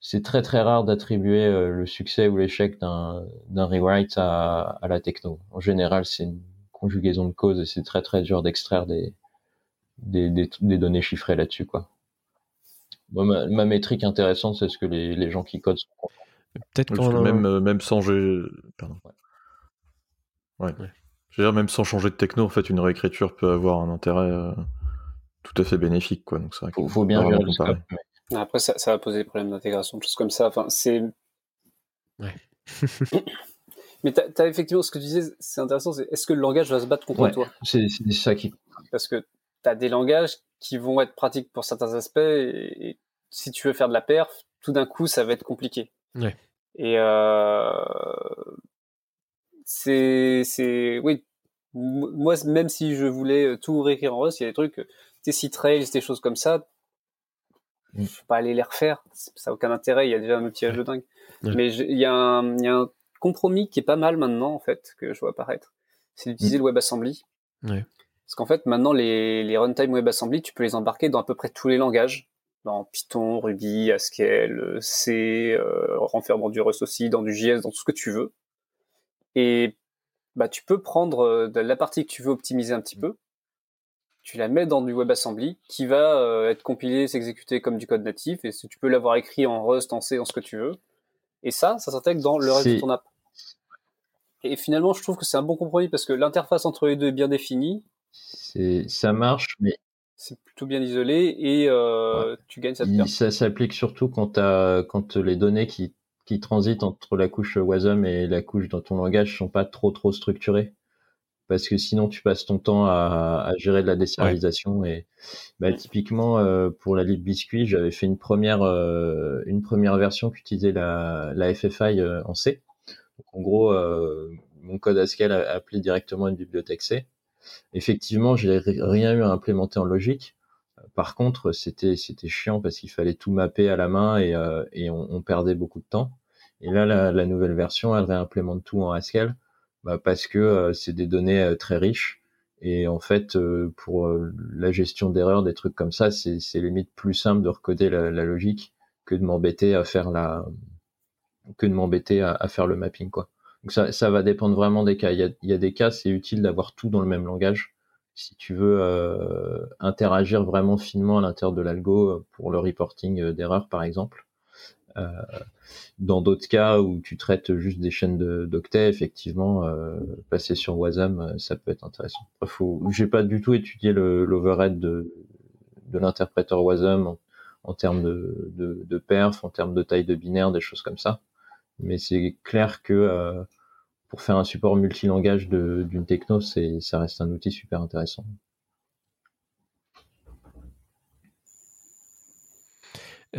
c'est très très rare d'attribuer euh, le succès ou l'échec d'un d'un rewrite à, à, la techno. En général, c'est une conjugaison de causes et c'est très très dur d'extraire des, des, des, des, données chiffrées là-dessus, quoi. Bon, ma, ma, métrique intéressante, c'est ce que les, les gens qui codent sont Peut-être que même, même sans jeu... Pardon. ouais. ouais. Je veux dire, même sans changer de techno, en fait, une réécriture peut avoir un intérêt euh, tout à fait bénéfique, quoi. Donc, c'est faut, faut bien le Après, ça, ça, va poser des problèmes d'intégration, de choses comme ça. Enfin, c'est. Ouais. Mais tu as, effectivement ce que tu disais, c'est intéressant, c'est est-ce que le langage va se battre contre ouais, toi? C'est ça qui. Parce que tu as des langages qui vont être pratiques pour certains aspects, et, et si tu veux faire de la perf, tout d'un coup, ça va être compliqué. Ouais. Et euh, c'est, c'est, oui. Moi, même si je voulais euh, tout réécrire en Rust, il y a des trucs, des site Rails, des choses comme ça. Je vais pas aller les refaire. Ça n'a aucun intérêt. Il y a déjà un outillage de dingue. Ouais. Mais il y, a un, y a un compromis qui est pas mal maintenant, en fait, que je vois apparaître. C'est d'utiliser le WebAssembly. Ouais. Parce qu'en fait, maintenant, les, les runtime WebAssembly, tu peux les embarquer dans à peu près tous les langages. Dans Python, Ruby, Haskell, C, euh, renfermant du Rust aussi, dans du JS, dans tout ce que tu veux. Et bah, tu peux prendre euh, de la partie que tu veux optimiser un petit peu, tu la mets dans du WebAssembly qui va euh, être compilé, s'exécuter comme du code natif, et tu peux l'avoir écrit en Rust, en C, en ce que tu veux. Et ça, ça s'intègre dans le reste de ton app. Et finalement, je trouve que c'est un bon compromis parce que l'interface entre les deux est bien définie. C'est, ça marche, mais c'est plutôt bien isolé et euh, ouais. tu gagnes cette perte. Ça s'applique surtout quand, quand les données qui qui transitent entre la couche WASM et la couche dans ton langage sont pas trop trop structurées parce que sinon tu passes ton temps à, à gérer de la désérialisation ouais. et bah, typiquement euh, pour la lib biscuit j'avais fait une première euh, une première version qui utilisait la, la FFI euh, en C donc en gros mon code Haskell a appelé directement une bibliothèque C effectivement j'ai rien eu à implémenter en logique par contre, c'était c'était chiant parce qu'il fallait tout mapper à la main et, et on, on, perdait beaucoup de temps. Et là, la, nouvelle version, elle réimplémente tout en Haskell bah parce que euh, c'est des données euh, très riches. Et en fait, euh, pour la gestion d'erreurs, des trucs comme ça, c'est limite plus simple de recoder la, logique que de m'embêter à faire la que de m'embêter à, faire le mapping quoi. Donc ça, ça va dépendre vraiment des cas. Il y a, il y a des cas, c'est utile d'avoir tout dans le même langage si tu veux interagir vraiment finement à l'intérieur de l'algo pour le reporting d'erreurs par exemple. Euh, dans d'autres cas où tu traites juste des chaînes d'octets, effectivement, euh, passer sur Wasm, ça peut être intéressant. J'ai pas du tout étudié l'overhead de, de l'interpréteur Wasm en, en termes de, de, de, perf, en termes de taille de binaire, des choses comme ça. Mais c'est clair que euh, pour faire un support multilangage d'une techno, ça reste un outil super intéressant.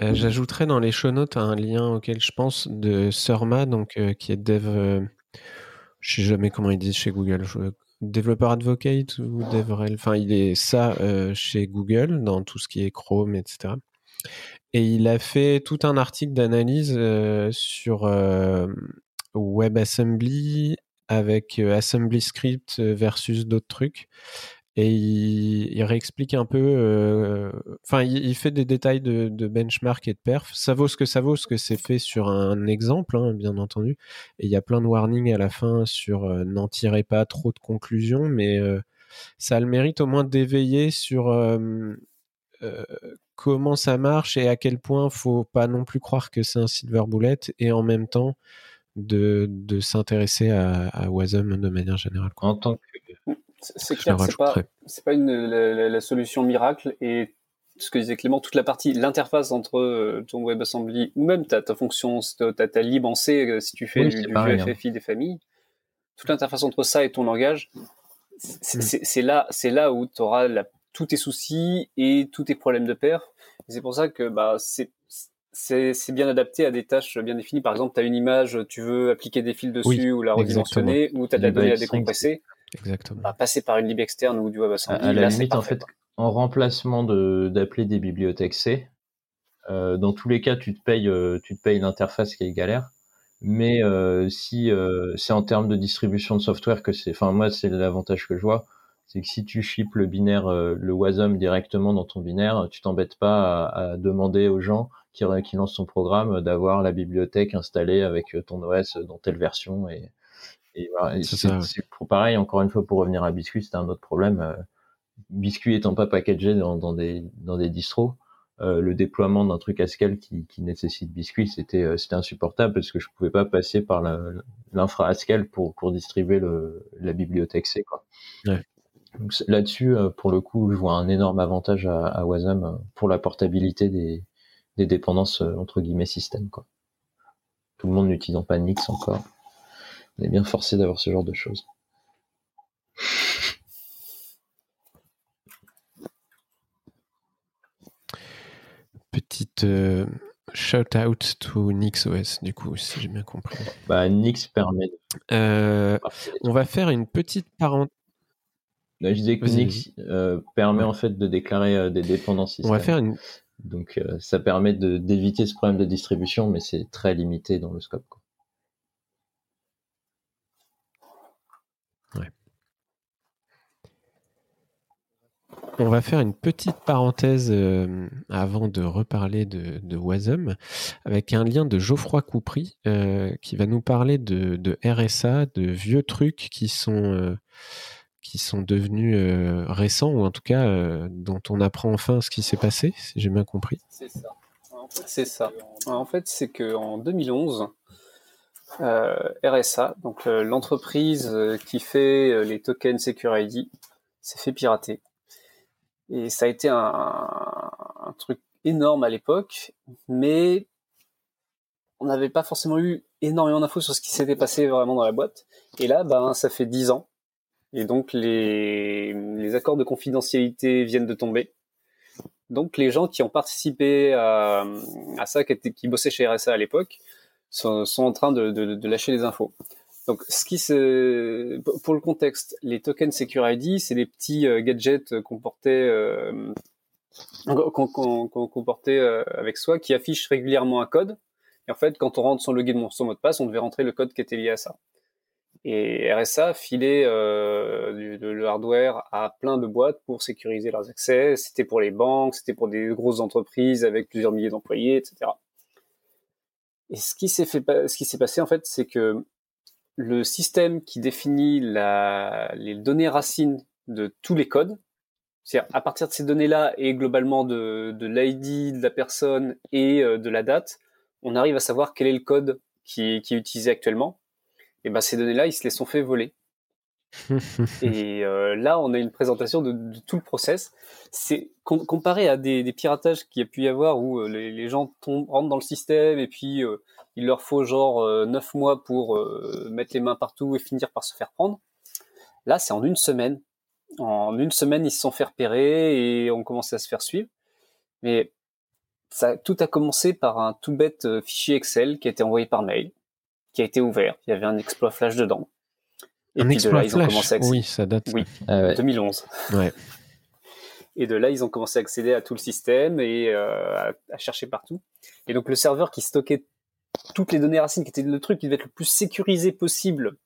Euh, J'ajouterai dans les show notes un lien auquel je pense de Surma, donc euh, qui est dev, euh, je sais jamais comment ils disent chez Google, je, développeur advocate ou DevRel. Enfin, il est ça chez Google dans tout ce qui est Chrome, etc. Et il a fait tout un article d'analyse sur WebAssembly avec Assembly Script versus d'autres trucs et il, réexplique un peu. Euh, enfin, il, fait des détails de, benchmark et de perf. Ça vaut ce que ça vaut, ce que c'est fait sur un exemple, hein, bien entendu. Et il y a plein de warnings à la fin sur euh, n'en tirez pas trop de conclusions, mais euh, ça a le mérite au moins d'éveiller sur comment ça marche et à quel point faut pas non plus croire que c'est un silver bullet et en même temps de, s'intéresser à, à Wasm de manière générale. En tant que c'est clair, c'est pas, c'est pas une, la, solution miracle et ce que disait Clément, toute la partie, l'interface entre euh, ton WebAssembly ou même ta, ta fonction, ta, ta lib en C, euh, si tu fais du, du hein. des familles, toute l'interface entre ça et ton langage, c'est mm. là, c'est là où tu auras tous tes soucis et tous tes problèmes de pair. C'est pour ça que bah, c'est c'est bien adapté à des tâches bien définies. Par exemple, tu as une image, tu veux appliquer des fils dessus ou la redimensionner, ou tu as de la donnée à décompresser. Exactement. Bah, passer par une lib externe ou du WebAssembly. À, la limite, en fait, en remplacement d'appeler des bibliothèques C, euh, dans tous les cas, tu te payes, euh, tu te payes l'interface qui est galère. Mais euh, si euh, c'est en termes de distribution de software que c'est, enfin moi c'est l'avantage que je vois, c'est que si tu ships le binaire, le WASM directement dans ton binaire, tu t'embêtes pas à, à, demander aux gens qui, qui lancent ton programme d'avoir la bibliothèque installée avec ton OS dans telle version et, et c'est pour pareil, encore une fois, pour revenir à Biscuit, c'était un autre problème. Euh, Biscuit étant pas packagé dans, dans, des, dans des distros, euh, le déploiement d'un truc à scale qui, qui nécessite Biscuit, c'était euh, c'était insupportable parce que je pouvais pas passer par l'infra à scale pour, pour distribuer le, la bibliothèque C. Quoi. Ouais. Là-dessus, euh, pour le coup, je vois un énorme avantage à, à Wasm pour la portabilité des, des dépendances entre guillemets système. Quoi. Tout le monde n'utilisant pas Nix encore. On est bien forcé d'avoir ce genre de choses. Petite euh, shout out to NixOS, du coup, si j'ai bien compris. Bah, Nix permet. Euh, on va faire une petite parenthèse. je disais que Nix euh, permet en fait de déclarer des dépendances On va faire une. Donc, ça permet d'éviter ce problème de distribution, mais c'est très limité dans le scope. Quoi. On va faire une petite parenthèse euh, avant de reparler de, Wasm avec un lien de Geoffroy Coupry euh, qui va nous parler de, RSA, de vieux trucs qui sont, euh, devenus récents ou en tout cas dont on apprend enfin ce qui s'est passé, si j'ai bien compris. C'est ça. C'est ça. En fait, c'est qu'en 2011, RSA, donc l'entreprise qui fait les tokens Secure s'est fait pirater. Et ça a été un, truc énorme à l'époque, mais on n'avait pas forcément eu énormément d'infos sur ce qui s'était passé vraiment dans la boîte. Et là, ben, ça fait dix ans. Et donc, les, accords de confidentialité viennent de tomber. Donc, les gens qui ont participé à, ça, qui, bossaient chez RSA à l'époque, sont, en train de lâcher les infos. Donc, ce qui se, pour le contexte, les tokens Secure ID, c'est des petits euh, gadgets qu'on portait, euh, qu'on portait euh, avec soi, qui affichent régulièrement un code. Et en fait, quand on rentre son login, son mot de passe, on devait rentrer le code qui était lié à ça. Et RSA filait le hardware à plein de boîtes pour sécuriser leurs accès. C'était pour les banques, c'était pour des grosses entreprises avec plusieurs milliers d'employés, etc. Et ce qui s'est fait, ce qui s'est passé en fait, c'est que le système qui définit les données racines de tous les codes, c'est-à-dire à partir de ces données-là et globalement de, de l'ID de la personne et euh, de la date, on arrive à savoir quel est le code qui, qui est utilisé actuellement. Et ben ces données-là, ils se les sont fait voler. et euh, là, on a une présentation de, tout le process. C'est comparé à des, piratages qu'il y a pu y avoir où euh, les, gens rentrent dans le système et puis euh, il leur faut genre euh, neuf mois pour mettre les mains partout et finir par se faire prendre. Là, c'est en une semaine. En une semaine, ils se sont fait repérer et ont commencé à se faire suivre. Mais tout a commencé par un tout bête fichier Excel qui a été envoyé par mail, qui a été ouvert. Il y avait un exploit flash dedans. Et Un Exploit Flash, oui, ça date. Oui, 2011. Ah ouais. Et de là, ils ont commencé à accéder à tout le système et euh, à, chercher partout. Et donc, le serveur qui stockait toutes les données racines, qui était le truc qui devait être le plus sécurisé possible,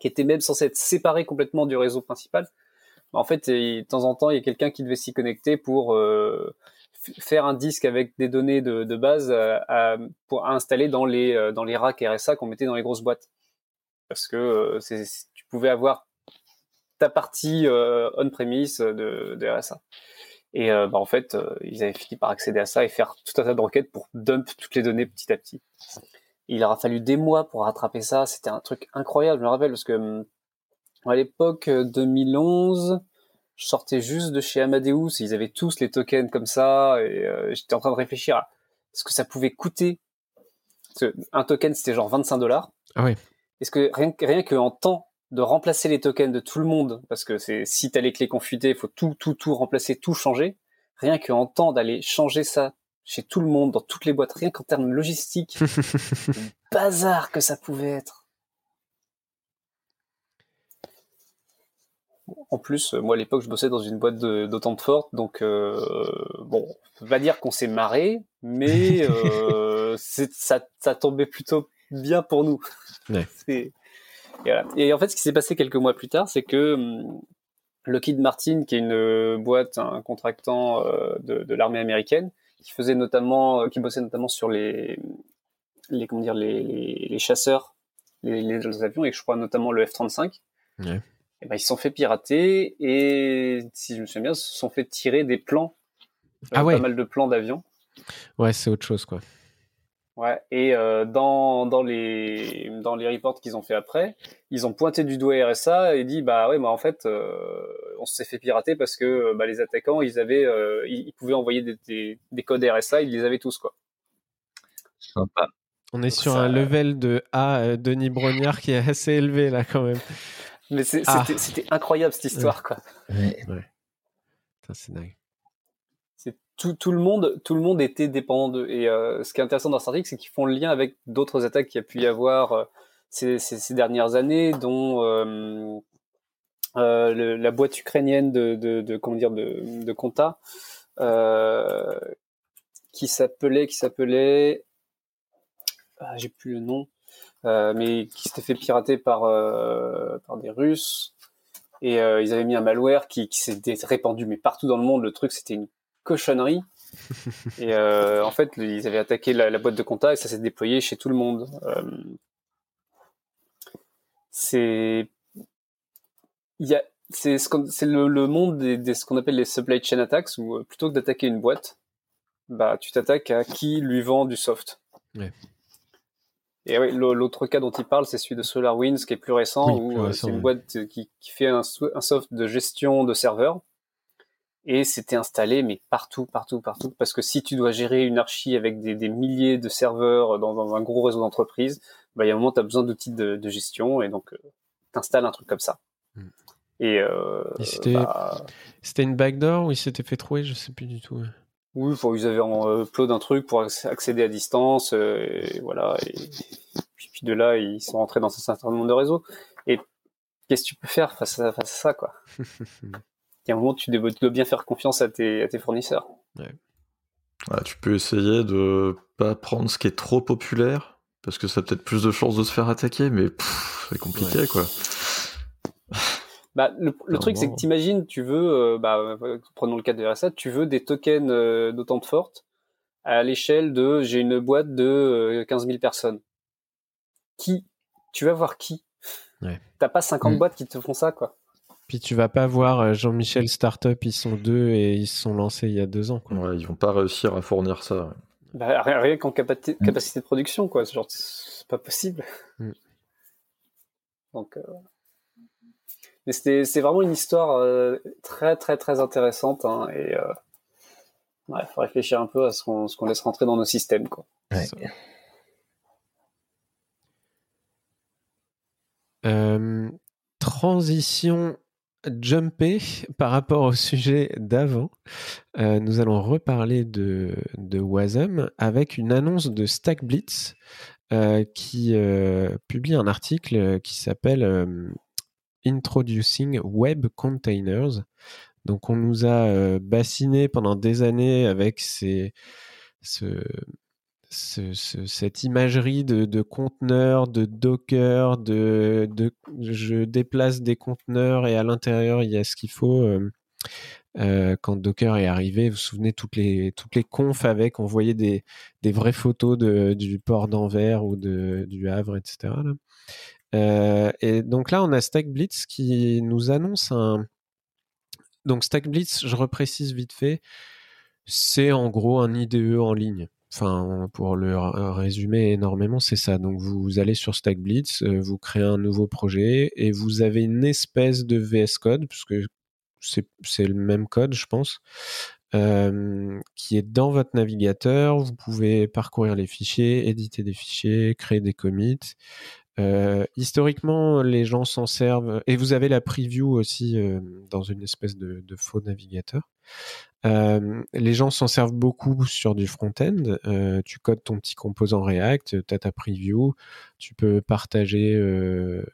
qui était même censé être séparé complètement du réseau principal, bah, en fait, de temps en temps, il y a quelqu'un qui devait s'y connecter pour euh, faire un disque avec des données de, de base à, pour installer dans les, euh, dans les racks RSA qu'on mettait dans les grosses boîtes. Parce que euh, tu pouvais avoir ta partie euh, on-premise de, de, RSA. Et euh, bah, en fait, euh, ils avaient fini par accéder à ça et faire tout un tas de requêtes pour dump toutes les données petit à petit. il aura fallu des mois pour rattraper ça. C'était un truc incroyable, je me rappelle, parce que hum, à l'époque 2011, je sortais juste de chez Amadeus. Ils avaient tous les tokens comme ça, et j'étais en train de réfléchir à ce que ça pouvait coûter. un token, c'était genre 25 dollars. Ah oui. Est-ce que rien, rien qu'en temps de remplacer les tokens de tout le monde, parce que c'est si tu as les clés confutées, il faut tout, tout, tout remplacer, tout changer. Rien qu'en temps d'aller changer ça chez tout le monde, dans toutes les boîtes, rien qu'en termes logistiques, bazar que ça pouvait être. En plus, moi à l'époque, je bossais dans une boîte d'autant de forte, donc euh, bon, on va dire qu'on s'est marré, mais euh, ça, ça tombait plutôt bien pour nous. Ouais. Et, en fait, ce qui s'est passé quelques mois plus tard, c'est que hum, Lockheed Martin, qui est une euh, boîte, un contractant euh, de, l'armée américaine, qui faisait notamment, euh, qui bossait notamment sur les, les comment dire, les, chasseurs, les, avions, et je crois notamment le F-35. Et ben, ils se sont fait pirater et, si je me souviens bien, ils se sont fait tirer des plans, ah pas mal de plans d'avions. Ouais, c'est autre chose, quoi. Ouais, et euh, dans, dans, les, dans les reports qu'ils ont fait après, ils ont pointé du doigt RSA et dit bah ouais, bah en fait, euh, on s'est fait pirater parce que bah, les attaquants, ils avaient, euh, ils, pouvaient envoyer des, des, codes RSA, ils les avaient tous quoi. Sympa. On est sur un level de A Denis Brognard qui est assez élevé là quand même. Mais ah. c'était incroyable cette histoire quoi. Ouais. ouais. C'est dingue tout, tout, le monde, tout le monde était dépendant d'eux. Et euh, ce qui est intéressant dans cet article, c'est qu'ils font le lien avec d'autres attaques qu'il y a pu y avoir euh, ces, ces, dernières années, dont euh, la boîte ukrainienne de, de, comment dire de, de qui s'appelait, qui s'appelait, ah, j'ai plus le nom, mais qui s'était fait pirater par par des Russes. Et ils avaient mis un malware qui, qui s'était répandu mais partout dans le monde. Le truc, c'était une cochonnerie. et euh, en fait, ils avaient attaqué la, boîte de compta et ça s'est déployé chez tout le monde. Euh, c'est le, le, monde des, ce qu'on appelle les supply chain attacks où euh, plutôt que d'attaquer une boîte, bah tu t'attaques à qui lui vend du soft. Et oui, l'autre cas dont il parle, c'est celui de SolarWinds, qui est plus récent, où c'est une boîte qui, qui fait un, un, soft de gestion de serveurs et c'était installé mais partout, partout, partout, parce que si tu dois gérer une archi avec des, des milliers de serveurs dans, dans, un gros réseau d'entreprise, bah, il y a un moment tu as besoin d'outils de, de, gestion et donc euh, tu installes un truc comme ça. Mm. Et, euh, bah, c'était une backdoor ou il s'était fait trouver, je sais plus du tout. Oui, ils avaient euh, upload un truc pour accéder à distance, euh, et voilà. Et puis, puis, de là, ils sont rentrés dans un certain nombre de réseaux. Et qu'est-ce que tu peux faire face à, face à ça, quoi? il y a un moment, tu dois, bien faire confiance à tes, fournisseurs. tu peux essayer de pas prendre ce qui est trop populaire, parce que ça a peut-être plus de chances de se faire attaquer, mais c'est compliqué, quoi. Bah, le, truc, c'est que t'imagines, tu veux, euh, bah, prenons le cas de RSA, tu veux des tokens euh, d'autant de fortes à l'échelle de, j'ai une boîte de 15 euh, 000 personnes. Qui Tu vas voir qui? T'as pas 50 mm. boîtes qui te font ça, quoi. Puis tu vas pas voir euh, Jean-Michel Startup, ils sont deux et ils se sont lancés il y a deux ans. Quoi. Ouais, ils vont pas réussir à fournir ça. Bah, rien, qu'en capacité, mm. capacité de production, quoi. Genre, c'est pas possible. Mm. Donc, euh... mais c'était, c'est vraiment une histoire euh, très, très, très intéressante. Hein, et euh... ouais, faut réfléchir un peu à ce qu'on, ce qu'on laisse rentrer dans nos systèmes, quoi. Ouais. Euh, transition jumper par rapport au sujet d'avant. Euh, nous allons reparler de, de Wasm avec une annonce de Stackblitz euh, qui euh, publie un article qui s'appelle Introducing Web Containers. Donc on nous a bassiné pendant des années avec ces, ce, cette imagerie de, conteneurs, de Docker, de, je déplace des conteneurs et à l'intérieur il y a ce qu'il faut. Euh, euh, quand Docker est arrivé, vous vous souvenez toutes les toutes les confs avec, on voyait des, vraies photos du port d'Anvers ou de, du Havre, etc. Euh, et donc là, on a StackBlitz qui nous annonce un. Donc StackBlitz, je reprécise vite fait, c'est en gros un IDE en ligne. Enfin, pour le résumer énormément, c'est ça. Donc, vous allez sur StackBlitz, euh, vous créez un nouveau projet et vous avez une espèce de VS Code, puisque c'est le même code, je pense, euh, qui est dans votre navigateur. Vous pouvez parcourir les fichiers, éditer des fichiers, créer des commits. Euh, historiquement, les gens s'en servent, et vous avez la preview aussi dans une espèce de faux navigateur. Euh, les gens s'en servent beaucoup sur du front-end. Euh, tu codes ton petit composant React, tu as ta preview, tu peux partager. Euh,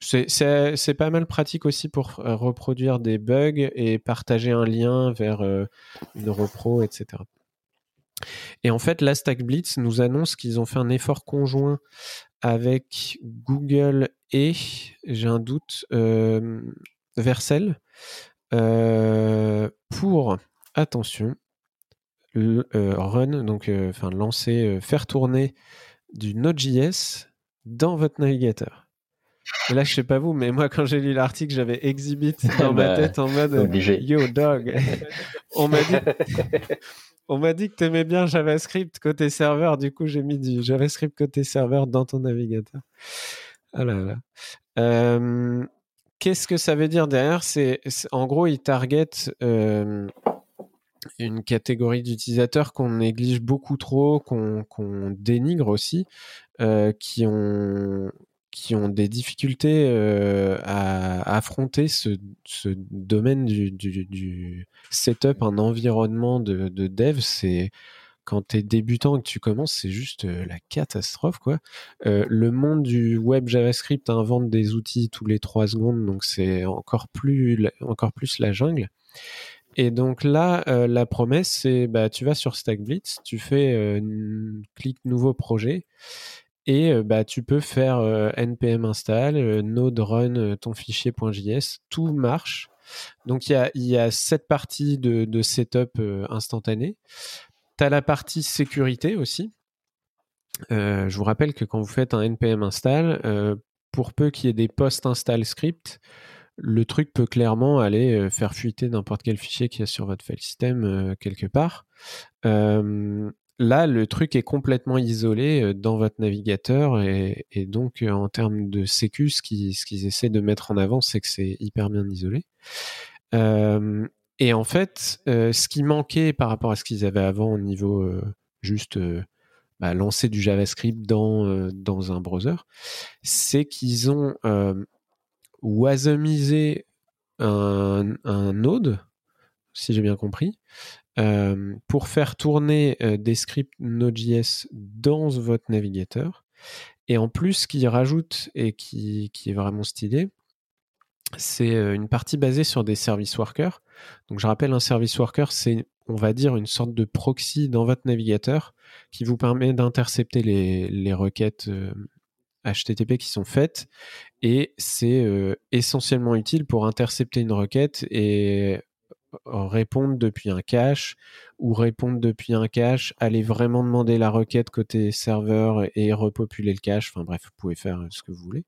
c'est pas mal pratique aussi pour reproduire des bugs et partager un lien vers une repro, etc. Et en fait, la StackBlitz nous annonce qu'ils ont fait un effort conjoint avec Google et, j'ai un doute, Vercel pour attention, le, euh, run, donc euh, enfin lancer, euh, faire tourner du Node.js dans votre navigateur. Et là, je sais pas vous, mais moi, quand j'ai lu l'article, j'avais Exhibit dans ma bah, tête en mode Yo dog. on m'a dit, on m'a dit que t'aimais bien JavaScript côté serveur. Du coup, j'ai mis du JavaScript côté serveur dans ton navigateur. Ah là là. Qu'est-ce que ça veut dire derrière? C'est en gros, il target une catégorie d'utilisateurs qu'on néglige beaucoup trop, qu'on dénigre aussi, euh, qui, ont, qui ont des difficultés à, affronter ce, domaine du, setup, un environnement de, dev. C'est quand tu es débutant et que tu commences, c'est juste la catastrophe. quoi. le monde du web JavaScript invente des outils tous les trois secondes, donc c'est encore plus, encore plus la jungle. Et donc là, la promesse, c'est bah, tu vas sur StackBlitz, tu fais euh, clic nouveau projet et euh, bah, tu peux faire npm install, node run ton fichier.js, tout marche. Donc il y a, y a, cette partie de, setup instantané. Tu as la partie sécurité aussi. je vous rappelle que quand vous faites un npm install, pour peu qu'il y ait des post-install scripts, le truc peut clairement aller euh, faire fuiter n'importe quel fichier qu'il y a sur votre file system euh, quelque part. Là, le truc est complètement isolé euh, dans votre navigateur et, donc en termes de sécu, ce qu'ils essaient de mettre en avant, c'est que c'est hyper bien isolé. et en fait, ce qui manquait par rapport à ce qu'ils avaient avant au niveau juste bah, lancer du JavaScript dans, un browser, c'est qu'ils ont wasomiser un, un node, si j'ai bien compris, euh, pour faire tourner euh, des scripts Node.js dans votre navigateur. Et en plus, ce qu'il rajoute et qui, qui, est vraiment stylé, c'est euh, une partie basée sur des service workers. Donc je rappelle, un service worker, c'est, on va dire, une sorte de proxy dans votre navigateur qui vous permet d'intercepter les, les, requêtes HTTP qui sont faites et c'est essentiellement utile pour intercepter une requête et répondre depuis un cache ou répondre depuis un cache, aller vraiment demander la requête côté serveur et repopuler le cache. Enfin bref, vous pouvez faire ce que vous voulez.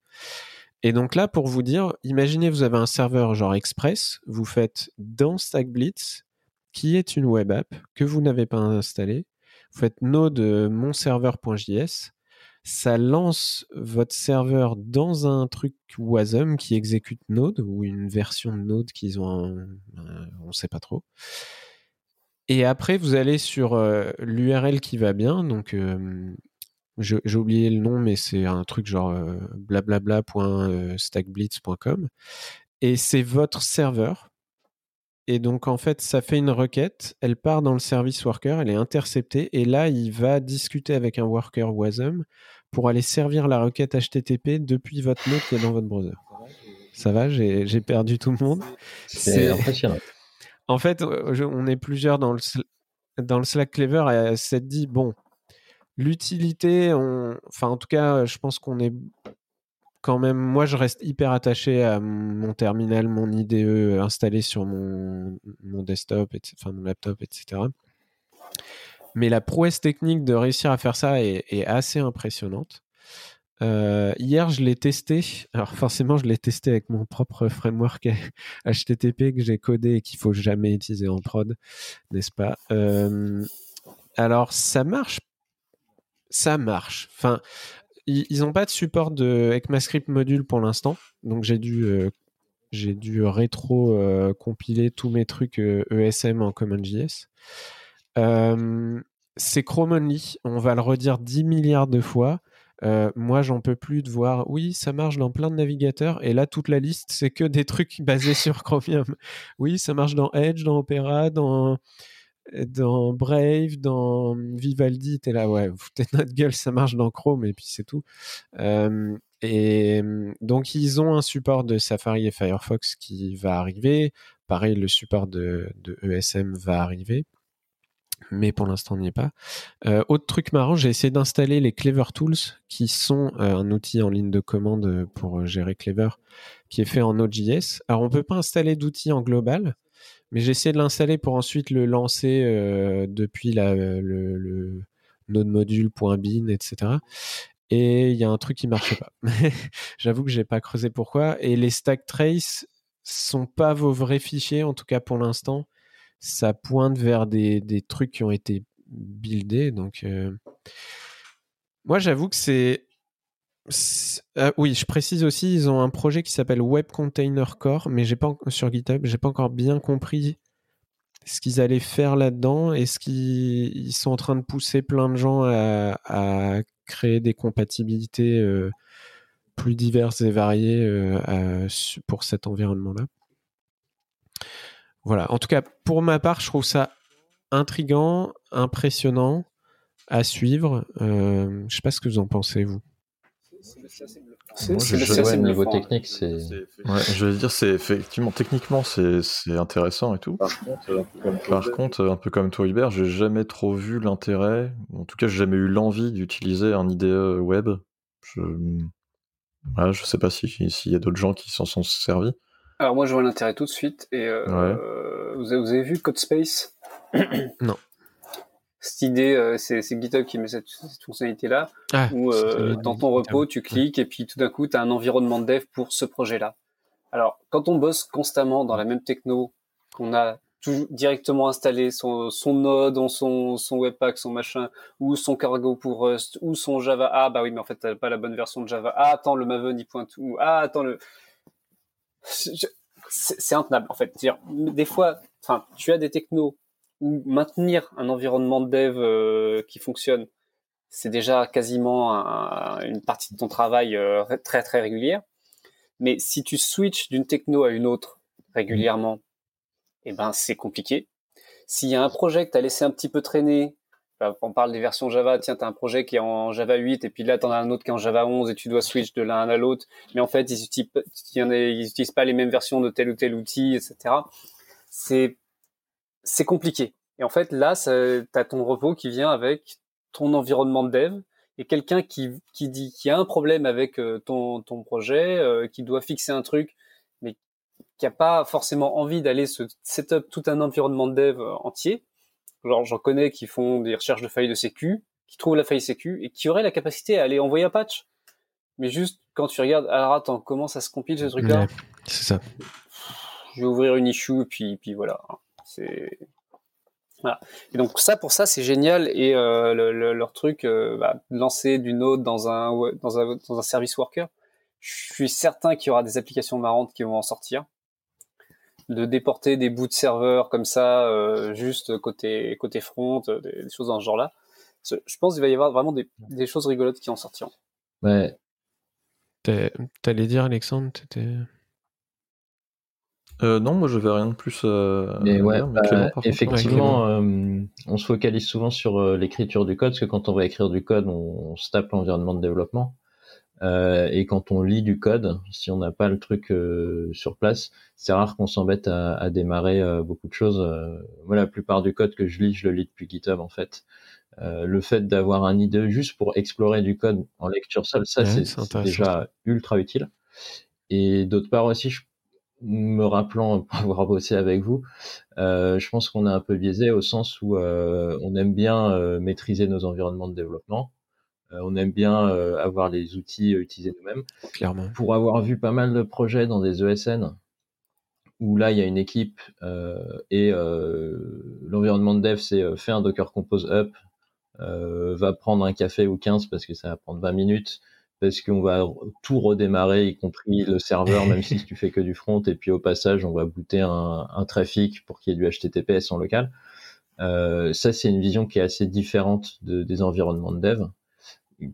Et donc là, pour vous dire, imaginez vous avez un serveur genre Express, vous faites dans StackBlitz, qui est une web app que vous n'avez pas installée, vous faites node euh, monserveur.js, ça lance votre serveur dans un truc Wasm qui exécute Node ou une version de Node qu'ils ont, on ne sait pas trop. Et après, vous allez sur euh, l'URL qui va bien. Donc, euh, j'ai oublié le nom, mais c'est un truc genre euh, blablabla.stackblitz.com. Et c'est votre serveur. Et donc, en fait, ça fait une requête. Elle part dans le service worker, elle est interceptée. Et là, il va discuter avec un worker WASM pour aller servir la requête HTTP depuis votre node qui est dans votre browser. Ça va, j'ai perdu tout le monde. C'est impressionnant. En fait, on est plusieurs dans le, dans le Slack Clever et s'est dit bon, l'utilité, enfin en tout cas, je pense qu'on est quand même, moi je reste hyper attaché à mon terminal, mon IDE installé sur mon, mon desktop, enfin mon laptop, etc. Mais la prouesse technique de réussir à faire ça est, assez impressionnante. Euh, hier, je l'ai testé. Alors forcément, je l'ai testé avec mon propre framework HTTP que j'ai codé et qu'il faut jamais utiliser en prod, n'est-ce pas? Euh, Alors ça marche, ça marche. Enfin, ils n'ont pas de support de ECMAScript module pour l'instant, donc j'ai dû euh, dû rétro compiler tous mes trucs ESM e en CommonJS. c'est Chrome only, on va le redire 10 milliards de fois. moi, j'en peux plus de voir, oui, ça marche dans plein de navigateurs, et là, toute la liste, c'est que des trucs basés sur Chromium. Oui, ça marche dans Edge, dans Opera, dans, dans Brave, dans Vivaldi, t'es là, ouais, vous foutez notre gueule, ça marche dans Chrome, et puis c'est tout. et donc, ils ont un support de Safari et Firefox qui va arriver. Pareil, le support de, ESM va arriver. Mais pour l'instant, on n'y est pas. autre truc marrant, j'ai essayé d'installer les Clever Tools, qui sont un outil en ligne de commande pour gérer Clever, qui est fait en Node.js. Alors, on ne peut pas installer d'outils en global, mais j'ai essayé de l'installer pour ensuite le lancer euh, depuis le, le node-module.bin, etc. Et il y a un truc qui marchait pas. J'avoue que j'ai pas creusé pourquoi. Et les stack trace sont pas vos vrais fichiers, en tout cas pour l'instant. Ça pointe vers des, des, trucs qui ont été buildés. Donc, euh, moi, j'avoue que c'est euh, oui, je précise aussi, ils ont un projet qui s'appelle Web Container Core, mais j'ai pas sur GitHub, j'ai pas encore bien compris ce qu'ils allaient faire là-dedans. Est-ce qu'ils sont en train de pousser plein de gens à, créer des compatibilités euh, plus diverses et variées euh, pour cet environnement-là Voilà. En tout cas, pour ma part, je trouve ça intrigant, impressionnant à suivre. je sais pas ce que vous en pensez, vous. C'est le niveau technique, c'est. je veux dire, c'est effectivement techniquement c'est intéressant et tout. Par contre, un peu comme toi Hubert, j'ai jamais trop vu l'intérêt. En tout cas, j'ai jamais eu l'envie d'utiliser un IDE web. Je, je sais pas s'il y a d'autres gens qui s'en sont servis. Alors moi, je vois l'intérêt tout de suite. Et euh, vous, avez, vous avez vu CodeSpace? Non cette idée, euh, c'est GitHub qui met cette, fonctionnalité-là, ah, où euh, dans ton repos, tu cliques et puis tout d'un coup, tu as un environnement de dev pour ce projet-là. Alors, quand on bosse constamment dans la même techno, qu'on a tout directement installé son, son node, son, son webpack, son machin, ou son cargo pour Rust, ou son Java. Ah, bah oui, mais en fait, t'as pas la bonne version de Java. Ah, attends, le Maven, il pointe où? Ah, attends, le... C'est intenable, en fait. Dire, des fois, enfin, tu as des technos maintenir un environnement de dev euh, qui fonctionne, c'est déjà quasiment une partie de ton travail euh, très très régulière. Mais si tu switches d'une techno à une autre régulièrement, eh ben c'est compliqué. S'il y a un projet que tu as laissé un petit peu traîner, bah, on parle des versions Java, tiens, tu as un projet qui est en Java 8 et puis là tu en as un autre qui est en Java 11 et tu dois switch de l'un à l'autre, mais en fait ils utilisent, ils utilisent pas les mêmes versions de tel ou tel outil, etc. C'est c'est compliqué. Et en fait, là, tu as ton repos qui vient avec ton environnement de dev et quelqu'un qui, qui dit qu'il y a un problème avec euh, ton, ton projet, euh, qui doit fixer un truc, mais qui a pas forcément envie d'aller se setup tout un environnement de dev euh, entier. Genre, j'en connais qui font des recherches de failles de sécu, qui trouvent la faille sécu et qui auraient la capacité à aller envoyer un patch. Mais juste quand tu regardes, alors attends, comment ça se compile ce truc-là? C'est ça. Je vais ouvrir une issue, puis, puis voilà. C'est voilà. Et donc ça, pour ça, c'est génial. Et euh, le, leur truc, euh, bah, lancer du Node dans un, dans un dans un service worker, je suis certain qu'il y aura des applications marrantes qui vont en sortir. De déporter des bouts de serveurs comme ça, euh, juste côté côté front, euh, des, choses dans ce genre-là. Je pense qu'il va y avoir vraiment des, des choses rigolotes qui en sortiront. Ouais. T'allais dire, Alexandre, t'étais... Euh, non, moi je vais rien de plus. Euh, ouais, bah, effectivement, euh, on se focalise souvent sur l'écriture du code, parce que quand on va écrire du code, on, se tape l'environnement de développement. et quand on lit du code, si on n'a pas le truc sur place, c'est rare qu'on s'embête à, à, démarrer beaucoup de choses. moi, la plupart du code que je lis, je le lis depuis GitHub en fait. Euh, le fait d'avoir un IDE juste pour explorer du code en lecture seule, ça c'est déjà ultra utile. Et d'autre part aussi, je, me rappelant avoir bossé avec vous, euh, je pense qu'on est un peu biaisé au sens où euh, on aime bien euh, maîtriser nos environnements de développement. Euh, on aime bien avoir les outils utilisés nous-mêmes. Clairement. Pour avoir vu pas mal de projets dans des ESN, où là il y a une équipe et l'environnement de dev c'est fait un Docker Compose up, euh, va prendre un café ou 15 parce que ça va prendre 20 minutes, parce qu'on va tout redémarrer, y compris le serveur, même si tu fais que du front, et puis au passage, on va booter un, un trafic pour qu'il y ait du HTTPS en local. Euh, ça, c'est une vision qui est assez différente de, des environnements de dev,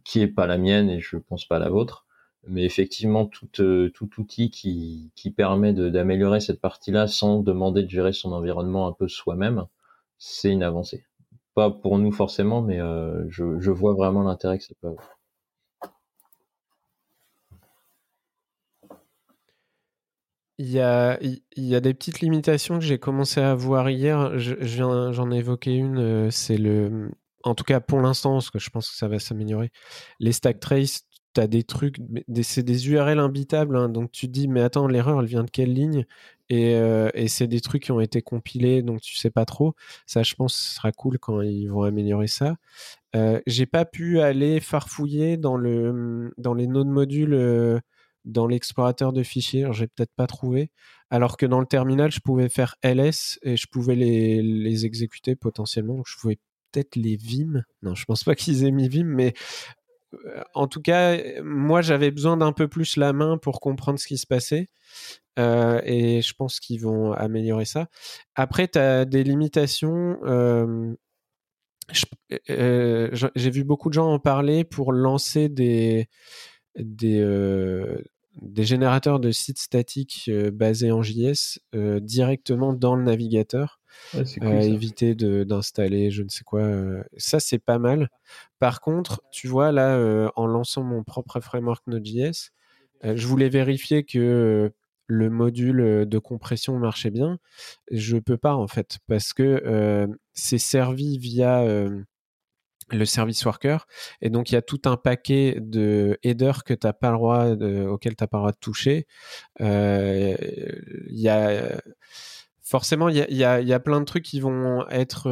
qui est pas la mienne et je pense pas la vôtre. Mais effectivement, tout, euh, tout outil qui, qui permet d'améliorer cette partie-là sans demander de gérer son environnement un peu soi-même, c'est une avancée pas pour nous forcément, mais euh, je, je, vois vraiment l'intérêt que ça peut avoir. Il y, a, des petites limitations que j'ai commencé à voir hier. J'en ai évoqué une. Euh, c'est le. En tout cas, pour l'instant, parce que je pense que ça va s'améliorer. Les stack trace, tu as des trucs. C'est des URL imbitables. Hein, donc tu te dis, mais attends, l'erreur, elle vient de quelle ligne? Euh, et, c'est des trucs qui ont été compilés, donc tu sais pas trop. Ça, je pense, ce sera cool quand ils vont améliorer ça. Euh, j'ai pas pu aller farfouiller dans le dans les nodes modules euh, dans l'explorateur de fichiers. J'ai peut-être pas trouvé. Alors que dans le terminal, je pouvais faire ls et je pouvais les, exécuter potentiellement. Je pouvais peut-être les vim. Non, je pense pas qu'ils aient mis vim, mais en tout cas, moi, j'avais besoin d'un peu plus la main pour comprendre ce qui se passait. Euh, et je pense qu'ils vont améliorer ça. Après, tu as des limitations. Euh, euh, j'ai vu beaucoup de gens en parler pour lancer des, des, des générateurs de sites statiques basés en JS directement dans le navigateur. éviter d'installer je ne sais quoi. ça, c'est pas mal. Par contre, tu vois, là, en lançant mon propre framework Node.js, je voulais vérifier que le module euh, de compression marchait bien. Je peux pas en fait parce que euh, c'est servi via euh, le service worker et donc il y a tout un paquet de headers que t'as pas le droit auquel t'as pas le droit de toucher. Forcément il y a, plein de trucs qui vont être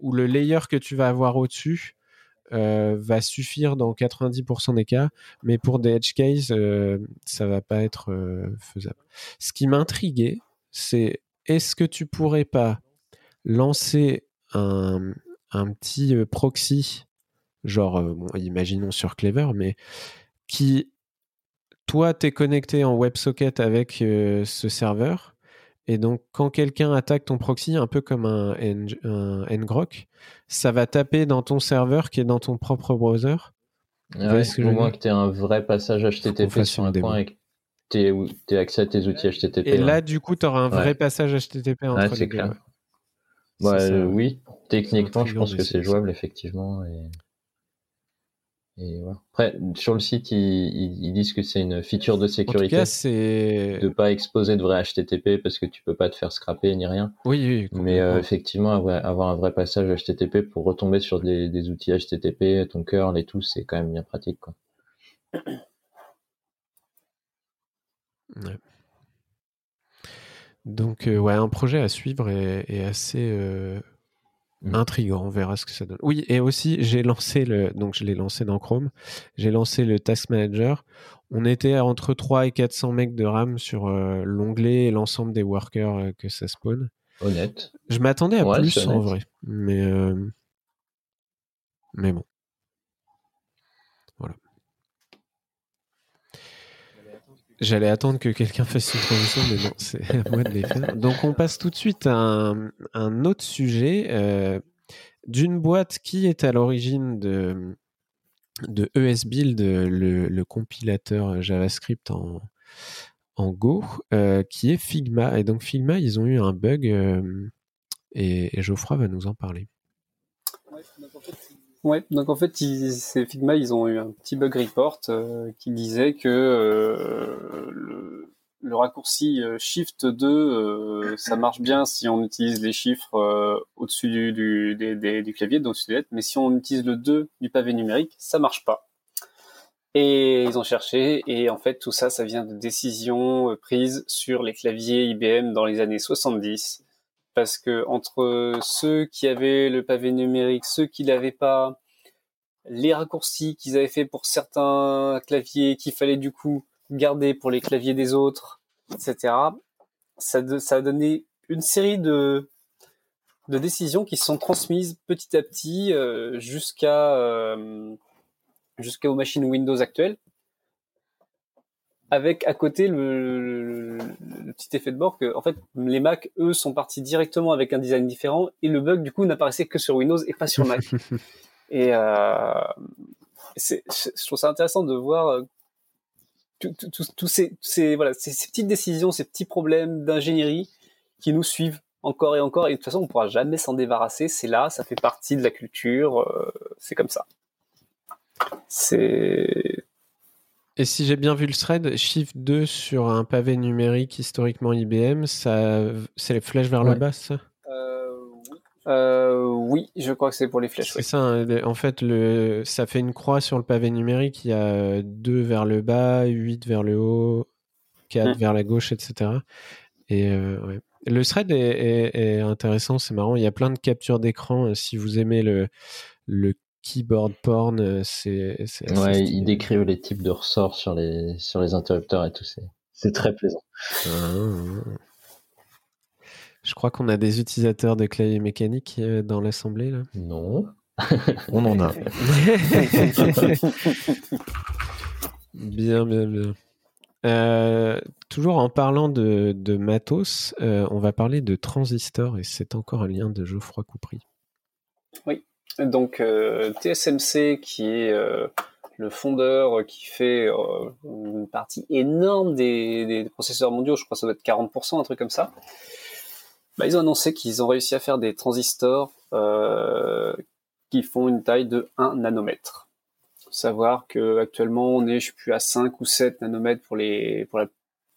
où le layer que tu vas avoir au-dessus euh, va suffire dans 90% des cas, mais pour des edge cases, euh, ça va pas être euh, faisable. Ce qui m'intriguait, c'est est-ce que tu pourrais pas lancer un, un petit proxy, genre, imaginons sur Clever, mais qui, toi, t'es connecté en WebSocket avec ce serveur, et donc, quand quelqu'un attaque ton proxy, un peu comme un, un ngrok, ça va taper dans ton serveur qui est dans ton propre browser. Ouais, au moins que tu aies un vrai passage HTTP sur un point et que tu aies accès à tes outils HTTP. Et là, du coup, tu auras un vrai passage HTTP entre ouais, les deux. Clair. Oui, techniquement, je pense que c'est jouable, effectivement. Et... Et Après, sur le site, ils, disent que c'est une feature de sécurité. En tout cas, de pas exposer de vrai HTTP parce que tu peux pas te faire scraper ni rien. Oui, oui. Mais euh, effectivement, avoir un vrai passage HTTP pour retomber sur des, outils HTTP, ton curl et tout, c'est quand même bien pratique, quoi. Donc, euh, ouais, un projet à suivre est, assez euh, Mmh. Intriguant, on verra ce que ça donne. Oui, et aussi, j'ai lancé le, donc je l'ai lancé dans Chrome, j'ai lancé le Task Manager. On était entre 3 et 400 mecs de RAM sur euh, l'onglet et l'ensemble des workers euh, que ça spawn. Honnête. Je m'attendais à plus en vrai, mais, euh, mais bon. J'allais attendre que quelqu'un fasse une transition, mais non, c'est à moi de les faire. Donc, on passe tout de suite à un, autre sujet euh, d'une boîte qui est à l'origine de, de ESBuild, le, le compilateur JavaScript en, en Go, euh, qui est Figma. Et donc, Figma, ils ont eu un bug euh, et, Geoffroy va nous en parler. Ouais, donc en fait, ces Figma, ils ont eu un petit bug report euh, qui disait que euh, le, raccourci euh, Shift 2, ça marche bien si on utilise les chiffres au-dessus du, clavier, donc lettres, mais si on utilise le 2 du pavé numérique, ça marche pas. Et ils ont cherché, et en fait, tout ça, ça vient de décisions prises sur les claviers IBM dans les années 70 parce que entre ceux qui avaient le pavé numérique, ceux qui l'avaient pas, les raccourcis qu'ils avaient fait pour certains claviers qu'il fallait du coup garder pour les claviers des autres, etc. Ça, a donné une série de, de décisions qui se sont transmises petit à petit euh, jusqu'à euh, jusqu'aux machines Windows actuelles avec à côté le, petit effet de bord que en fait les Mac eux sont partis directement avec un design différent et le bug du coup n'apparaissait que sur Windows et pas sur Mac. et euh, c'est, je trouve ça intéressant de voir euh, tous ces, ces, voilà ces, petites décisions, ces petits problèmes d'ingénierie qui nous suivent encore et encore et de toute façon on pourra jamais s'en débarrasser. C'est là, ça fait partie de la culture, euh, c'est comme ça. C'est et si j'ai bien vu le thread, Shift 2 sur un pavé numérique historiquement IBM, ça, c'est les flèches vers le bas, ça? Euh, euh, oui, je crois que c'est pour les flèches. C'est ça, hein, en fait, le, ça fait une croix sur le pavé numérique. Il y a 2 vers le bas, 8 vers le haut, 4 mm. vers la gauche, etc. Et euh, le thread est, est intéressant, c'est marrant. Il y a plein de captures d'écran. Si vous aimez le, le keyboard porn, euh, c'est. Ouais, il décrit les types de ressorts sur les, sur les interrupteurs et tout. C'est très plaisant. Ah. Je crois qu'on a des utilisateurs de clavier mécanique euh, dans l'assemblée là. Non. On en a. bien, bien, bien. Euh, toujours en parlant de, de matos, on va parler de transistors et c'est encore un lien de Geoffroy Coupry. Oui. Donc euh, TSMC, qui est euh, le fondeur qui fait euh, une partie énorme des, processeurs mondiaux, je crois que ça doit être 40%, un truc comme ça. Bah, ils ont annoncé qu'ils ont réussi à faire des transistors qui font une taille de 1 nanomètre. Faut savoir que actuellement on est, je plus, à 5 ou 7 nanomètres pour les pour la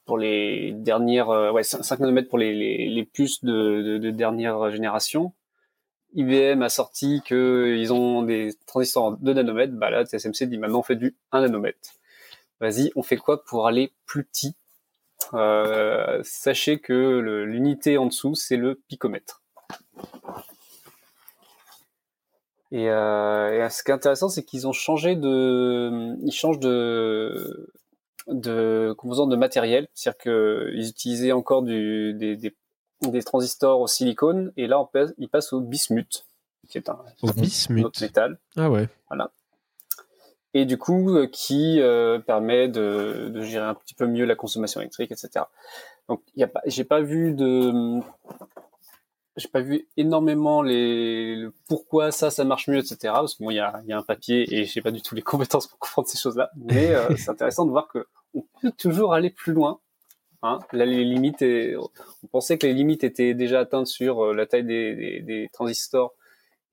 pour les dernières, ouais, 5, nanomètres pour les, les, puces de, de dernière génération. IBM a sorti qu'ils ont des transistors en 2 nanomètres, bah là, TSMC dit maintenant on fait du 1 nanomètre. Vas-y, on fait quoi pour aller plus petit? Euh, Sachez que l'unité en dessous, c'est le picomètre. Et, euh, ce qui est intéressant, c'est qu'ils ont changé de, ils changent de, de composants de matériel, c'est-à-dire qu'ils utilisaient encore du, des des transistors au silicone et là on passe, il passe au bismuth qui est un, autre métal. Ah ouais. Voilà. Et du coup euh, qui euh, permet de, de, gérer un petit peu mieux la consommation électrique, etc. Donc y a pas, j'ai pas vu de, j'ai pas vu énormément les le pourquoi ça ça marche mieux, etc. Parce que moi il y a, y a un papier et j'ai pas du tout les compétences pour comprendre ces choses-là. Mais euh, c'est intéressant de voir que on peut toujours aller plus loin Hein. Là, les limites, on pensait que les limites étaient déjà atteintes sur euh, la taille des, transistors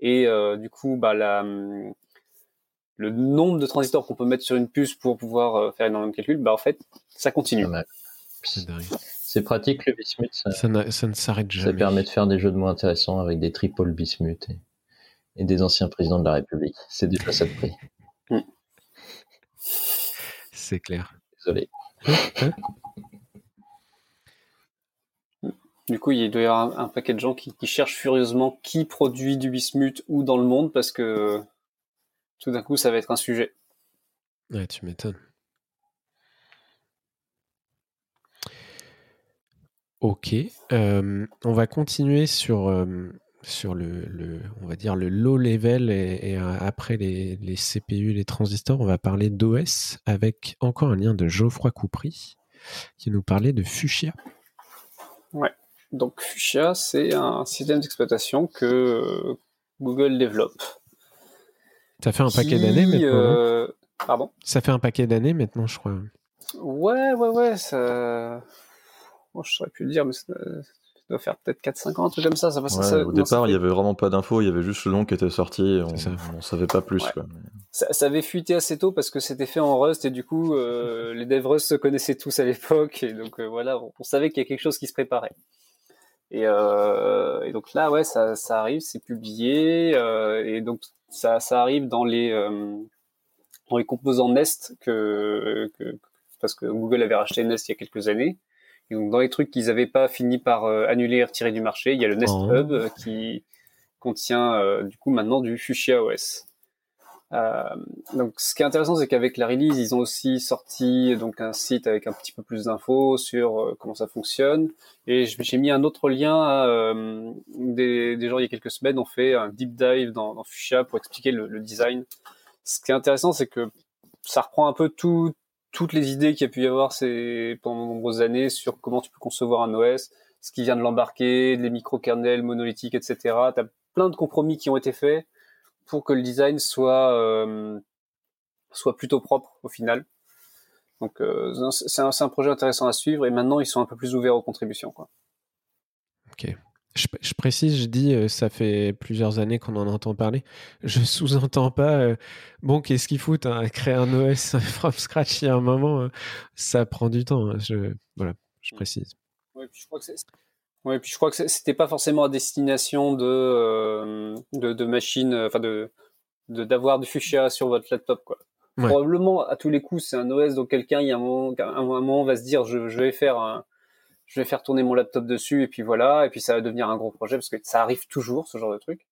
et euh, du coup, bah, le nombre de transistors qu'on peut mettre sur une puce pour pouvoir euh, faire énormément de calculs, bah, en fait, ça continue. C'est pratique le bismuth. Ça, ne s'arrête jamais. Ça permet de faire des jeux de mots intéressants avec des triples bismuth et, des anciens présidents de la République. C'est du ça de prix. C'est clair. Désolé. Du coup, il doit y avoir un, paquet de gens qui, cherchent furieusement qui produit du bismuth ou dans le monde parce que tout d'un coup, ça va être un sujet. Ouais, tu m'étonnes. Ok, euh, on va continuer sur, euh, sur le, on va dire le low level et, euh, après les, les, CPU, les transistors, on va parler d'OS avec encore un lien de Geoffroy Coupry qui nous parlait de Fuchsia. Ouais. Donc Fuchsia, c'est un système d'exploitation que Google développe. Ça fait un paquet d'années maintenant. Hein euh, pardon? Ça fait un paquet d'années maintenant, je crois. Ouais, ouais, ouais. Ça... je saurais plus le dire, mais ça doit faire peut-être 4-5 ans, un truc comme ça. ça, au départ, il y avait vraiment pas d'infos, il y avait juste le nom qui était sorti, on, ne savait pas plus. Ça, avait fuité assez tôt parce que c'était fait en Rust et du coup, euh, les devs Rust se connaissaient tous à l'époque et donc euh, voilà, on, savait qu'il y a quelque chose qui se préparait. Et, euh, et donc là, ouais, ça, ça arrive, c'est publié et donc ça, ça arrive dans les dans les composants Nest que, que parce que Google avait racheté Nest il y a quelques années et donc, dans les trucs qu'ils n'avaient pas fini par euh, annuler et retirer du marché, il y a le Nest oh. Hub euh, qui contient euh, du coup maintenant du Fuchsia OS. Euh, donc, ce qui est intéressant, c'est qu'avec la release, ils ont aussi sorti donc un site avec un petit peu plus d'infos sur comment ça fonctionne. Et j'ai mis un autre lien. À, des, des, gens il y a quelques semaines ont fait un deep dive dans, Fuchsia pour expliquer le, le, design. Ce qui est intéressant, c'est que ça reprend un peu tout, toutes les idées qu'il y a pu y avoir ces, pendant de nombreuses années sur comment tu peux concevoir un OS, ce qui vient de l'embarquer, les micro-kernels monolithiques, etc. Tu as plein de compromis qui ont été faits pour que le design soit, euh, soit plutôt propre au final. Donc euh, c'est un, un, projet intéressant à suivre et maintenant ils sont un peu plus ouverts aux contributions. Quoi. Ok. Je, précise, je dis, euh, ça fait plusieurs années qu'on en entend parler. Je sous-entends pas, euh, bon, qu'est-ce qu'il faut hein, créer un OS from scratch il y a un moment, hein. ça prend du temps. Hein. je, voilà, je précise. Oui, puis je crois que Ouais, puis je crois que c'était pas forcément à destination de, euh, de, de machines, enfin de d'avoir du fuchsia sur votre laptop, quoi. Probablement, à tous les coups, c'est un OS dont quelqu'un, il y a un moment, un moment va se dire, je, je vais faire un, je vais faire tourner mon laptop dessus et puis voilà, et puis ça va devenir un gros projet parce que ça arrive toujours ce genre de truc.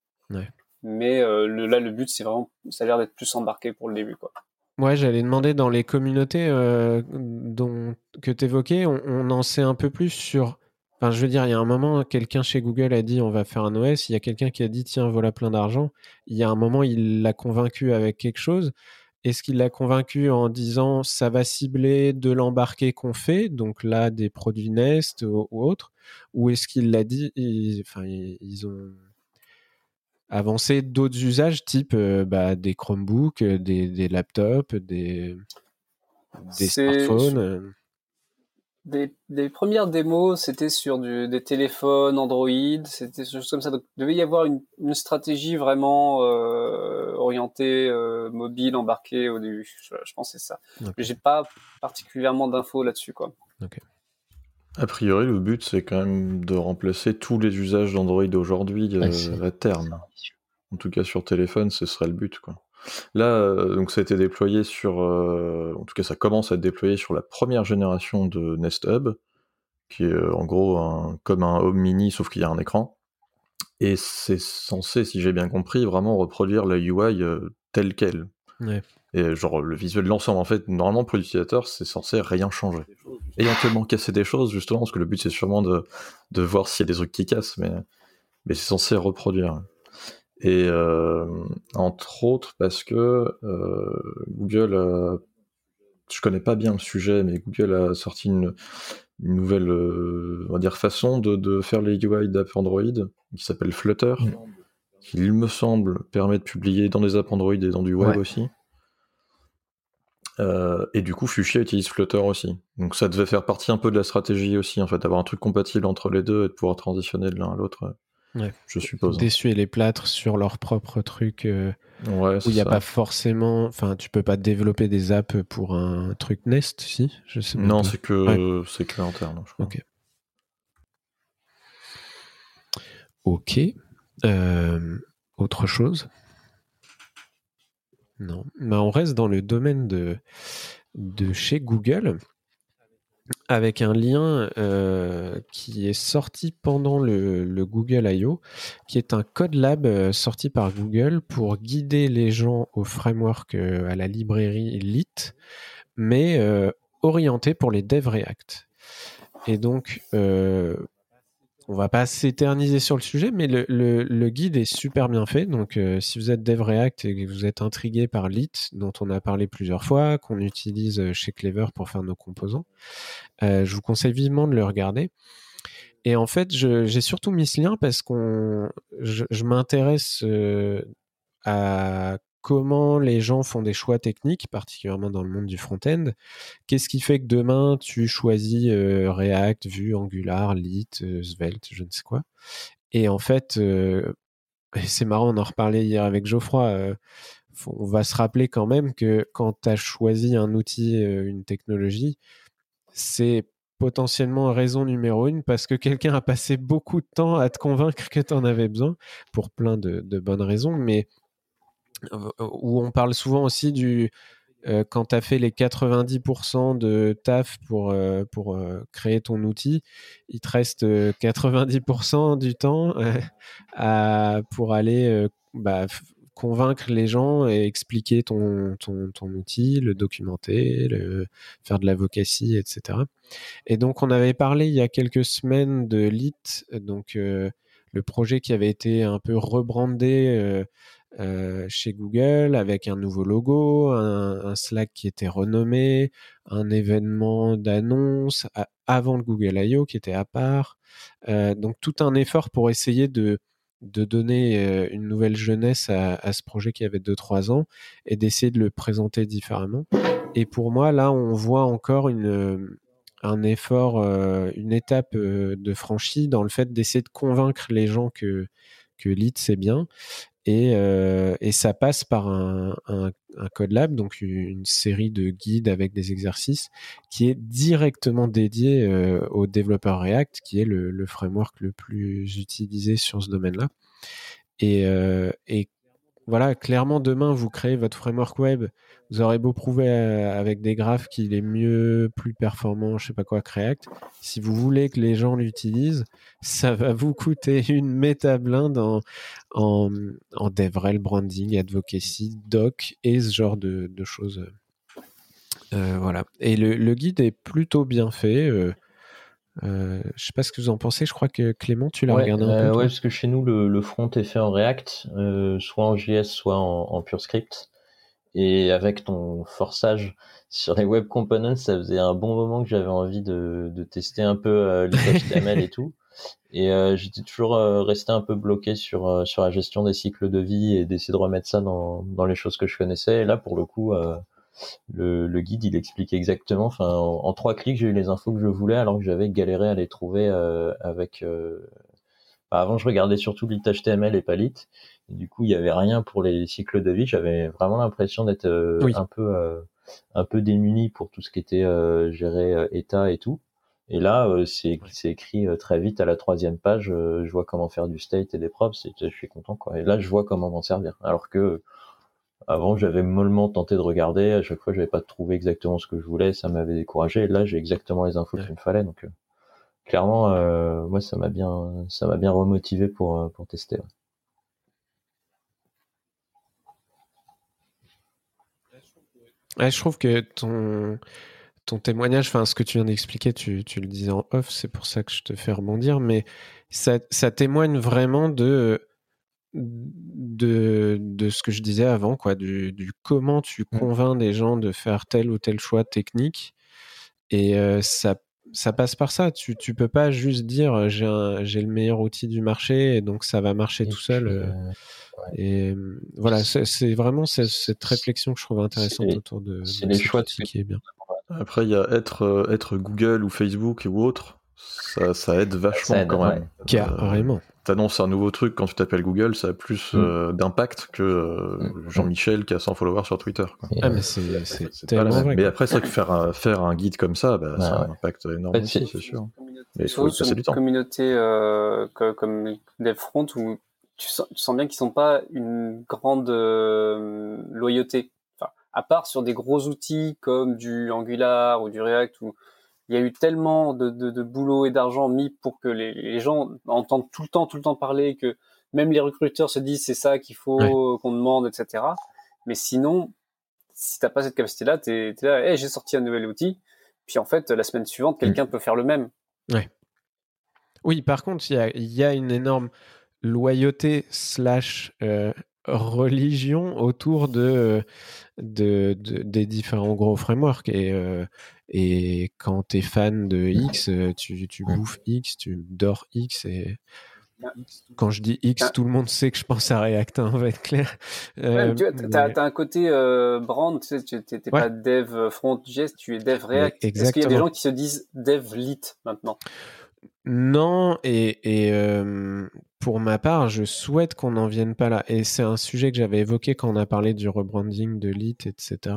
Mais euh, le, là, le but, c'est vraiment, ça a l'air d'être plus embarqué pour le début, quoi. Ouais, j'allais demander dans les communautés euh, dont, que tu évoquais, on, en sait un peu plus sur. Enfin, je veux dire, il y a un moment, quelqu'un chez Google a dit on va faire un OS. Il y a quelqu'un qui a dit tiens, voilà plein d'argent. Il y a un moment, il l'a convaincu avec quelque chose. Est-ce qu'il l'a convaincu en disant ça va cibler de l'embarqué qu'on fait, donc là des produits Nest ou, autres, ou est-ce qu'il l'a dit, enfin ils ont avancé d'autres usages type euh, bah, des Chromebooks, des, laptops, des, des smartphones des, premières démos, c'était sur des téléphones Android, c'était juste comme ça. Donc, il devait y avoir une, stratégie vraiment euh, orientée euh, mobile, embarquée au début. Je, je pense c'est ça. Mais j'ai pas particulièrement d'infos là-dessus, quoi. A priori, le but, c'est quand même de remplacer tous les usages d'Android aujourd'hui euh, à terme. En tout cas, sur téléphone, ce serait le but, quoi. Là, euh, donc ça a été déployé sur, euh, en tout cas ça commence à être déployé sur la première génération de Nest Hub, qui est euh, en gros un, comme un Home Mini sauf qu'il y a un écran. Et c'est censé, si j'ai bien compris, vraiment reproduire la UI telle quelle. Et genre le visuel de l'ensemble, en fait, normalement pour l'utilisateur, c'est censé rien changer. Ayant tellement cassé des choses, justement, parce que le but c'est sûrement de, de voir s'il y a des trucs qui cassent, mais, mais c'est censé reproduire. Et euh, entre autres parce que euh, Google, a, je connais pas bien le sujet, mais Google a sorti une, nouvelle, euh, on va dire, façon de, de faire les UI d'app Android qui s'appelle Flutter, mm. qui, il me semble, permet de publier dans des apps Android et dans du web aussi. Et du coup, Fuchsia utilise Flutter aussi. Donc ça devait faire partie un peu de la stratégie aussi, en fait, d'avoir un truc compatible entre les deux et de pouvoir transitionner de l'un à l'autre je suppose. D'essuyer les plâtres sur leur propre truc. Euh, où il n'y a pas forcément. Enfin, tu peux pas développer des apps pour un truc Nest, si? Je sais Non, c'est que c'est que interne, je crois. Ok. Ok. Euh, autre chose? Non. Mais bah, on reste dans le domaine de, de chez Google avec un lien euh, qui est sorti pendant le, Google I.O., qui est un code lab euh, sorti par Google pour guider les gens au framework euh, à la librairie Lit, mais orienté pour les devs React. Et donc, on va pas s'éterniser sur le sujet, mais le, guide est super bien fait. Donc, euh, si vous êtes dev React et que vous êtes intrigué par Lit, dont on a parlé plusieurs fois, qu'on utilise euh, chez Clever pour faire nos composants, euh, je vous conseille vivement de le regarder. Et en fait, j'ai surtout mis ce lien parce qu'on, je, m'intéresse à comment les gens font des choix techniques, particulièrement dans le monde du front-end. Qu'est-ce qui fait que demain tu choisis React, Vue, Angular, Lit, Svelte, je ne sais quoi. Et en fait, c'est marrant, on en reparlait hier avec Geoffroy. on va se rappeler quand même que quand tu as choisi un outil, une technologie, c'est potentiellement raison numéro une parce que quelqu'un a passé beaucoup de temps à te convaincre que tu en avais besoin pour plein de, bonnes raisons, mais euh, où on parle souvent aussi du euh, quand tu as fait les 90% de taf pour, euh, pour créer ton outil, il te reste 90% du temps à, pour aller bah, convaincre les gens et expliquer ton, ton, ton outil, le documenter, le, faire de l'avocacy, etc. Et donc, on avait parlé il y a quelques semaines de LIT, donc euh, le projet qui avait été un peu rebrandé euh, euh, chez Google avec un nouveau logo, un, Slack qui était renommé, un événement d'annonce avant le Google I.O. qui était à part. donc, tout un effort pour essayer de donner une nouvelle jeunesse à, ce projet qui avait 2-3 ans et d'essayer de le présenter différemment. Et pour moi, là, on voit encore un effort, une étape de franchie dans le fait d'essayer de convaincre les gens que, que Lead, c'est bien. Et, et, ça passe par un, un, Code Lab, donc une série de guides avec des exercices qui est directement dédié au développeur React, qui est le, framework le plus utilisé sur ce domaine-là. Et, et, voilà, clairement, demain, vous créez votre framework web, vous aurez beau prouver avec des graphes qu'il est mieux, plus performant, je sais pas quoi, que React. Si vous voulez que les gens l'utilisent, ça va vous coûter une métablinde en, en, en DevRel, branding, advocacy, doc et ce genre de, choses. Euh, voilà. Et le, guide est plutôt bien fait. Euh, euh, je sais pas ce que vous en pensez. Je crois que Clément, tu l'as regardé un peu. ouais, parce que chez nous, le, front est fait en React, soit en JS, soit en, en PureScript. Et avec ton forçage sur les web components, ça faisait un bon moment que j'avais envie de, de, tester un peu euh, l'HTML et tout. Et euh, j'étais toujours euh, resté un peu bloqué sur euh, sur la gestion des cycles de vie et d'essayer de remettre ça dans dans les choses que je connaissais. Et là, pour le coup, le, le, guide, il explique exactement. Enfin, en, trois clics, j'ai eu les infos que je voulais, alors que j'avais galéré à les trouver avec. Bah, avant, je regardais surtout lit HTML et pas lit. Et du coup, il y avait rien pour les cycles de vie. J'avais vraiment l'impression d'être euh, un peu euh, un peu démuni pour tout ce qui était euh, géré état et tout. Et là, c'est c'est écrit très vite à la troisième page. je vois comment faire du state et des props. Et je suis content quoi. Et là, je vois comment m'en servir. Alors que avant, j'avais mollement tenté de regarder. À chaque fois, j'avais pas trouvé exactement ce que je voulais. Ça m'avait découragé. Et là, j'ai exactement les infos qu'il me fallait. Donc, clairement, moi, ça m'a bien, ça m'a bien remotivé pour pour tester. Je trouve que ton, ton témoignage, enfin ce que tu viens d'expliquer, tu, tu, le disais en off, c'est pour ça que je te fais rebondir, mais ça, ça témoigne vraiment de, de, de, ce que je disais avant, quoi, du, du comment tu mmh. convaincs des gens de faire tel ou tel choix technique. Et euh, ça, ça passe par ça. Tu, tu peux pas juste dire j'ai le meilleur outil du marché et donc ça va marcher tout seul. Euh, euh, et euh, voilà, c'est vraiment cette, réflexion que je trouve intéressante autour de, de les choix qui est bien. Après, il y a être, euh, être Google ou Facebook ou autre, ça, ça aide vachement quand même. Carrément. Euh, T'annonces un nouveau truc quand tu t'appelles Google, ça a plus mm. d'impact que mm. Jean-Michel qui a 100 followers sur Twitter. Ah, mais c'est tellement vrai. Mais après, c'est vrai que faire un, faire un guide comme ça, bah, ça a un impact énorme aussi, c'est sûr. Mais il faut passer du temps. Une communauté euh, comme DevFront où tu sens, bien qu'ils sont pas une grande euh, loyauté. Enfin, à part sur des gros outils comme du Angular ou du React où il y a eu tellement de, de, de boulot et d'argent mis pour que les, les, gens entendent tout le temps, tout le temps parler, que même les recruteurs se disent c'est ça qu'il faut qu'on demande, etc. Mais sinon, si t'as pas cette capacité-là, t'es es là, hey, j'ai sorti un nouvel outil, puis en fait la semaine suivante, mm. quelqu'un peut faire le même. Ouais. Oui, par contre, il y a, y a une énorme loyauté slash euh, religion autour de, de, des différents gros frameworks. Et, euh, et quand tu es fan de X, tu, tu bouffes X, tu dors X. Et quand je dis X, tout le monde sait que je pense à React, hein, on va être clair. Euh, tu as, un côté euh, brand, tu sais, tu n'es pas dev front.js, tu es dev React. Est-ce qu'il y a des gens qui se disent dev lit maintenant? Non, et, euh, pour ma part, je souhaite qu'on n'en vienne pas là. Et c'est un sujet que j'avais évoqué quand on a parlé du rebranding de lit, etc.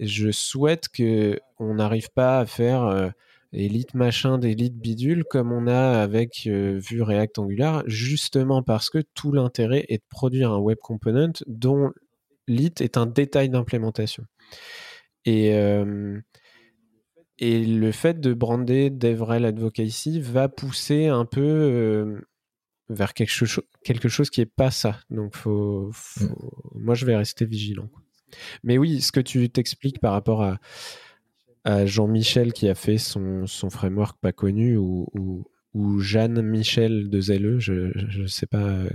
je souhaite qu'on n'arrive pas à faire Elite machin, d'Elite bidule, comme on a avec euh, Vue React Angular, justement parce que tout l'intérêt est de produire un web component dont Lit est un détail d'implémentation. Et, euh, et le fait de brander DevRel Advocacy va pousser un peu euh, vers quelque, chose, quelque chose qui n'est pas ça. Donc, faut, mm. moi, je vais rester vigilant. Mais oui, ce que tu t'expliques par rapport à, Jean-Michel qui a fait son, son, framework pas connu ou, ou, Jeanne-Michel de Zelle, je ne sais pas euh,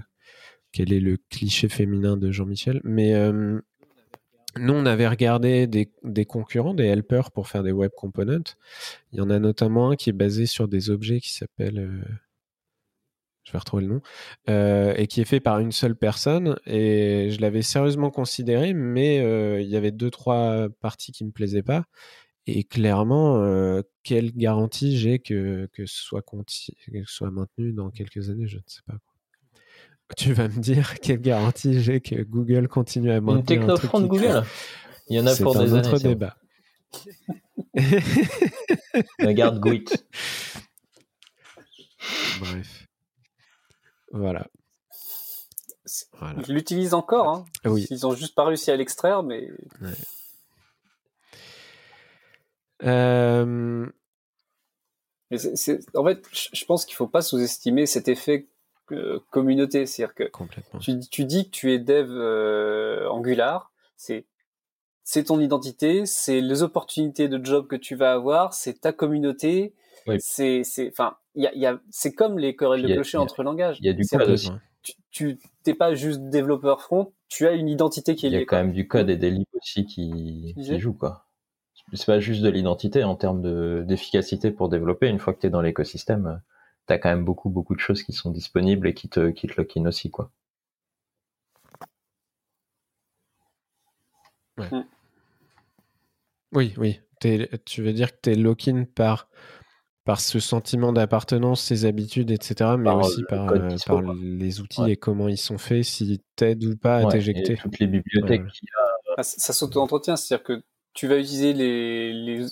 quel est le cliché féminin de Jean-Michel, mais euh, nous on avait regardé des, des, concurrents, des helpers pour faire des web components. Il y en a notamment un qui est basé sur des objets qui s'appelle... Euh, je vais retrouver le nom, et qui est fait par une seule personne. Et je l'avais sérieusement considéré, mais il y avait deux, trois parties qui me plaisaient pas. Et clairement, quelle garantie j'ai que, que, ce soit soit maintenu dans quelques années Je ne sais pas. Tu vas me dire quelle garantie j'ai que Google continue à maintenir Une technofront de Google? Il y en a pour des années. C'est un autre débat. Regarde Gwit. Bref. Voilà. Ils l'utilisent encore. Hein. Oui. Ils ont juste pas réussi à l'extraire, mais. Euh, en fait, je pense qu'il faut pas sous-estimer cet effet euh, communauté. C'est-à-dire que tu, dis que tu es dev euh, Angular, c'est c'est ton identité, c'est les opportunités de job que tu vas avoir, c'est ta communauté. C'est c'est enfin il y a, c'est comme les querelles de clocher entre langages. Il y a du code aussi. Tu t'es pas juste développeur front, tu as une identité qui est liée. Il y a quand même du code et des libres aussi qui, qui jouent quoi c'est pas juste de l'identité en termes d'efficacité pour développer. Une fois que tu es dans l'écosystème, tu as quand même beaucoup, beaucoup de choses qui sont disponibles et qui te, qui te lock aussi, quoi. Mm. Oui, oui. tu veux dire que tu es lock-in par, par ce sentiment d'appartenance, ses habitudes, etc., mais aussi par, euh, par les outils et comment ils sont faits, si t'aident ou pas à t'éjecter. Toutes les bibliothèques qu'il y a. Ah, ça s'auto-entretient, c'est-à-dire que tu vas utiliser les, les...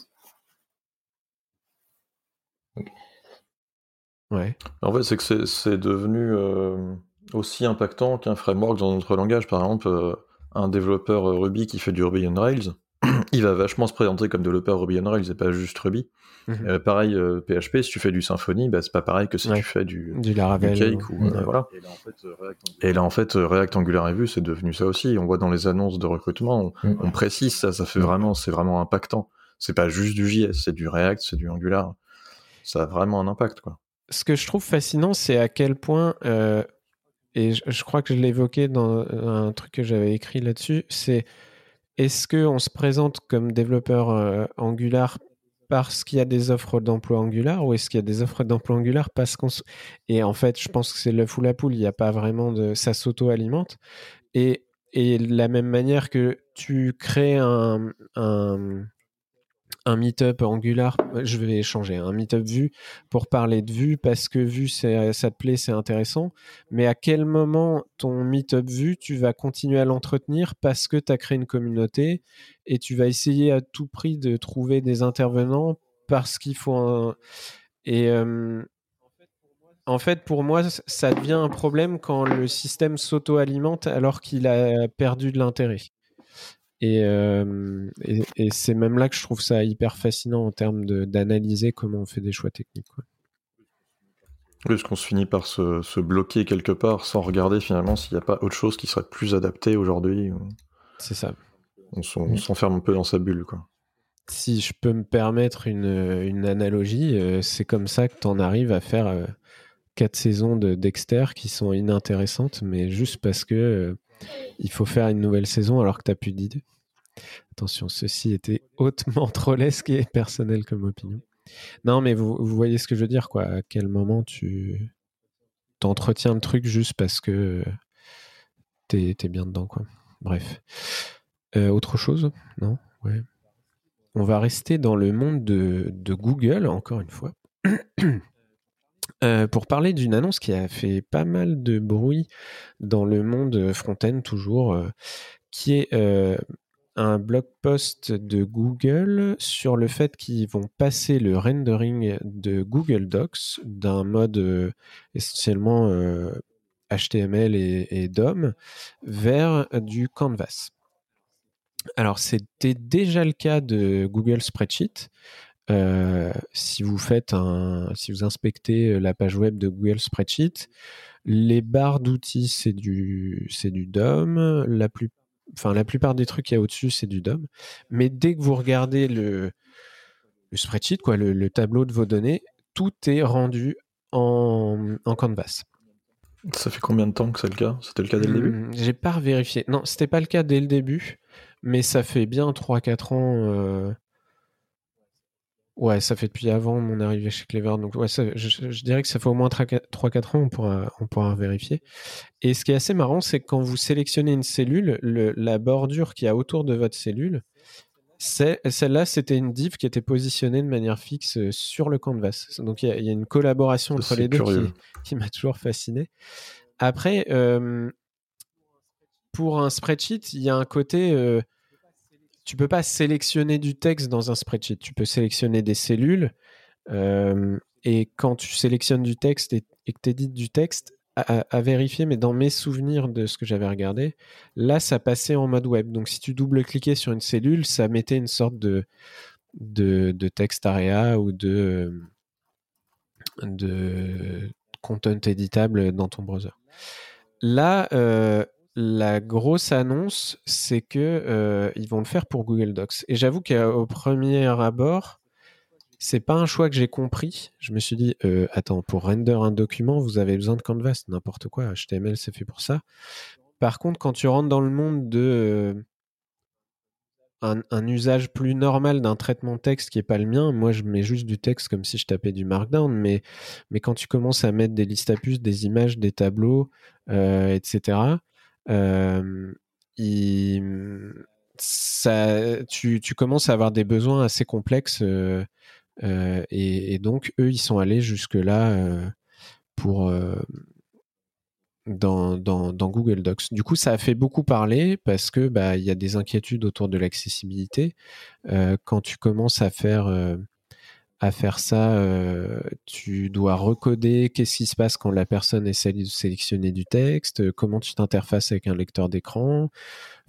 Ouais. En fait, c'est que c'est devenu euh, aussi impactant qu'un framework dans notre langage. Par exemple, euh, un développeur Ruby qui fait du Ruby on Rails, il va vachement se présenter comme développeur Ruby on Rails et pas juste Ruby. Mhm. Euh, pareil, PHP, euh, si tu fais du Symfony, bah, c'est pas pareil que si tu fais du, du Laravel Cake. Ou, euh, voilà. Et là, en fait, React Angular et Vue, c'est devenu ça aussi. On voit dans les annonces de recrutement, on, mm. précise ça, ça fait vraiment, c'est vraiment impactant. C'est pas juste du JS, c'est du React, c'est du Angular. Ça a vraiment un impact, quoi. Ce que je trouve fascinant, c'est à quel point, et je, crois que je l'ai évoqué dans un truc que j'avais écrit là-dessus, c'est est-ce qu'on se présente comme développeur Angular parce qu'il y a des offres d'emploi Angular ou est-ce qu'il y a des offres d'emploi Angular parce qu'on et en fait je pense que c'est l'œuf ou la poule il n'y a pas vraiment de ça s'auto-alimente. Et et de la même manière que tu crées un, un meet-up Angular, je vais changer, un meet-up Vue pour parler de Vue parce que Vue, ça te plaît, c'est intéressant. Mais à quel moment ton meet-up Vue, tu vas continuer à l'entretenir parce que tu as créé une communauté et tu vas essayer à tout prix de trouver des intervenants parce qu'il faut un... Et euh, en fait, pour moi, ça devient un problème quand le système s'auto-alimente alors qu'il a perdu de l'intérêt. Euh, et, et, c'est même là que je trouve ça hyper fascinant en termes d'analyser comment on fait des choix techniques. Quoi. Oui, parce qu'on se finit par se, bloquer quelque part sans regarder finalement s'il n'y a pas autre chose qui serait plus adapté aujourd'hui. C'est ça. On s'enferme un peu dans sa bulle. Quoi. Si je peux me permettre une, une analogie, euh, c'est comme ça que tu en arrives à faire euh, quatre saisons de Dexter qui sont inintéressantes, mais juste parce que il faut faire une nouvelle saison alors que tu n'as plus d'idées. Attention, ceci était hautement trollesque et personnel comme opinion. Non, mais vous, voyez ce que je veux dire, quoi. À quel moment tu. t'entretiens le truc juste parce que t'es es bien dedans, quoi. Bref. autre chose? Non? Ouais. On va rester dans le monde de, de Google, encore une fois. pour parler d'une annonce qui a fait pas mal de bruit dans le monde front-end toujours, qui est un blog post de Google sur le fait qu'ils vont passer le rendering de Google Docs d'un mode euh, essentiellement HTML euh, et, DOM vers du Canvas. Alors c'était déjà le cas de Google Spreadsheet. Euh, si vous faites un, si vous inspectez la page web de Google Spreadsheet, les barres d'outils c'est du, c'est du DOM. La plus enfin la plupart des trucs qu'il y a au-dessus, c'est du DOM. Mais dès que vous regardez le, spreadsheet, quoi, le, tableau de vos données, tout est rendu en, Canvas. Ça fait combien de temps que c'est le cas? C'était le cas dès le début? Hmm, J'ai pas vérifié. Non, c'était pas le cas dès le début, mais ça fait bien 3-4 ans. Euh, Ouais, ça fait depuis avant mon arrivée chez Clever. Donc, ouais, je, dirais que ça fait au moins 3-4 ans, on pourra, on pourra vérifier. Et ce qui est assez marrant, c'est que quand vous sélectionnez une cellule, la bordure qui y a autour de votre cellule, celle-là, c'était une div qui était positionnée de manière fixe euh, sur le canvas. Donc, il y, a une collaboration entre les deux qui, m'a toujours fasciné. Après, euh, pour un spreadsheet, il y a un côté. Euh, tu peux pas sélectionner du texte dans un spreadsheet. Tu peux sélectionner des cellules. Euh, et quand tu sélectionnes du texte et, que tu édites du texte, à, vérifier, mais dans mes souvenirs de ce que j'avais regardé, là, ça passait en mode web. Donc, si tu double-cliquais sur une cellule, ça mettait une sorte de, de, texte area ou de, de content éditable dans ton browser. Là, euh, la grosse annonce, c'est que euh, ils vont le faire pour Google Docs. Et j'avoue qu'au premier abord, c'est pas un choix que j'ai compris. Je me suis dit, euh, attends, pour render un document, vous avez besoin de Canvas, n'importe quoi. HTML, c'est fait pour ça. Par contre, quand tu rentres dans le monde de euh, usage plus normal d'un traitement texte qui est pas le mien, moi je mets juste du texte comme si je tapais du Markdown, mais, mais quand tu commences à mettre des listes à puces, des images, des tableaux, etc., ça, tu, commences à avoir des besoins assez complexes et, donc eux ils sont allés jusque là pour dans, dans, Google Docs. Du coup, ça a fait beaucoup parler parce que bah il y a des inquiétudes autour de l'accessibilité. quand tu commences à faire à faire ça, euh, tu dois recoder qu'est-ce qui se passe quand la personne essaie de sélectionner du texte, comment tu t'interfaces avec un lecteur d'écran.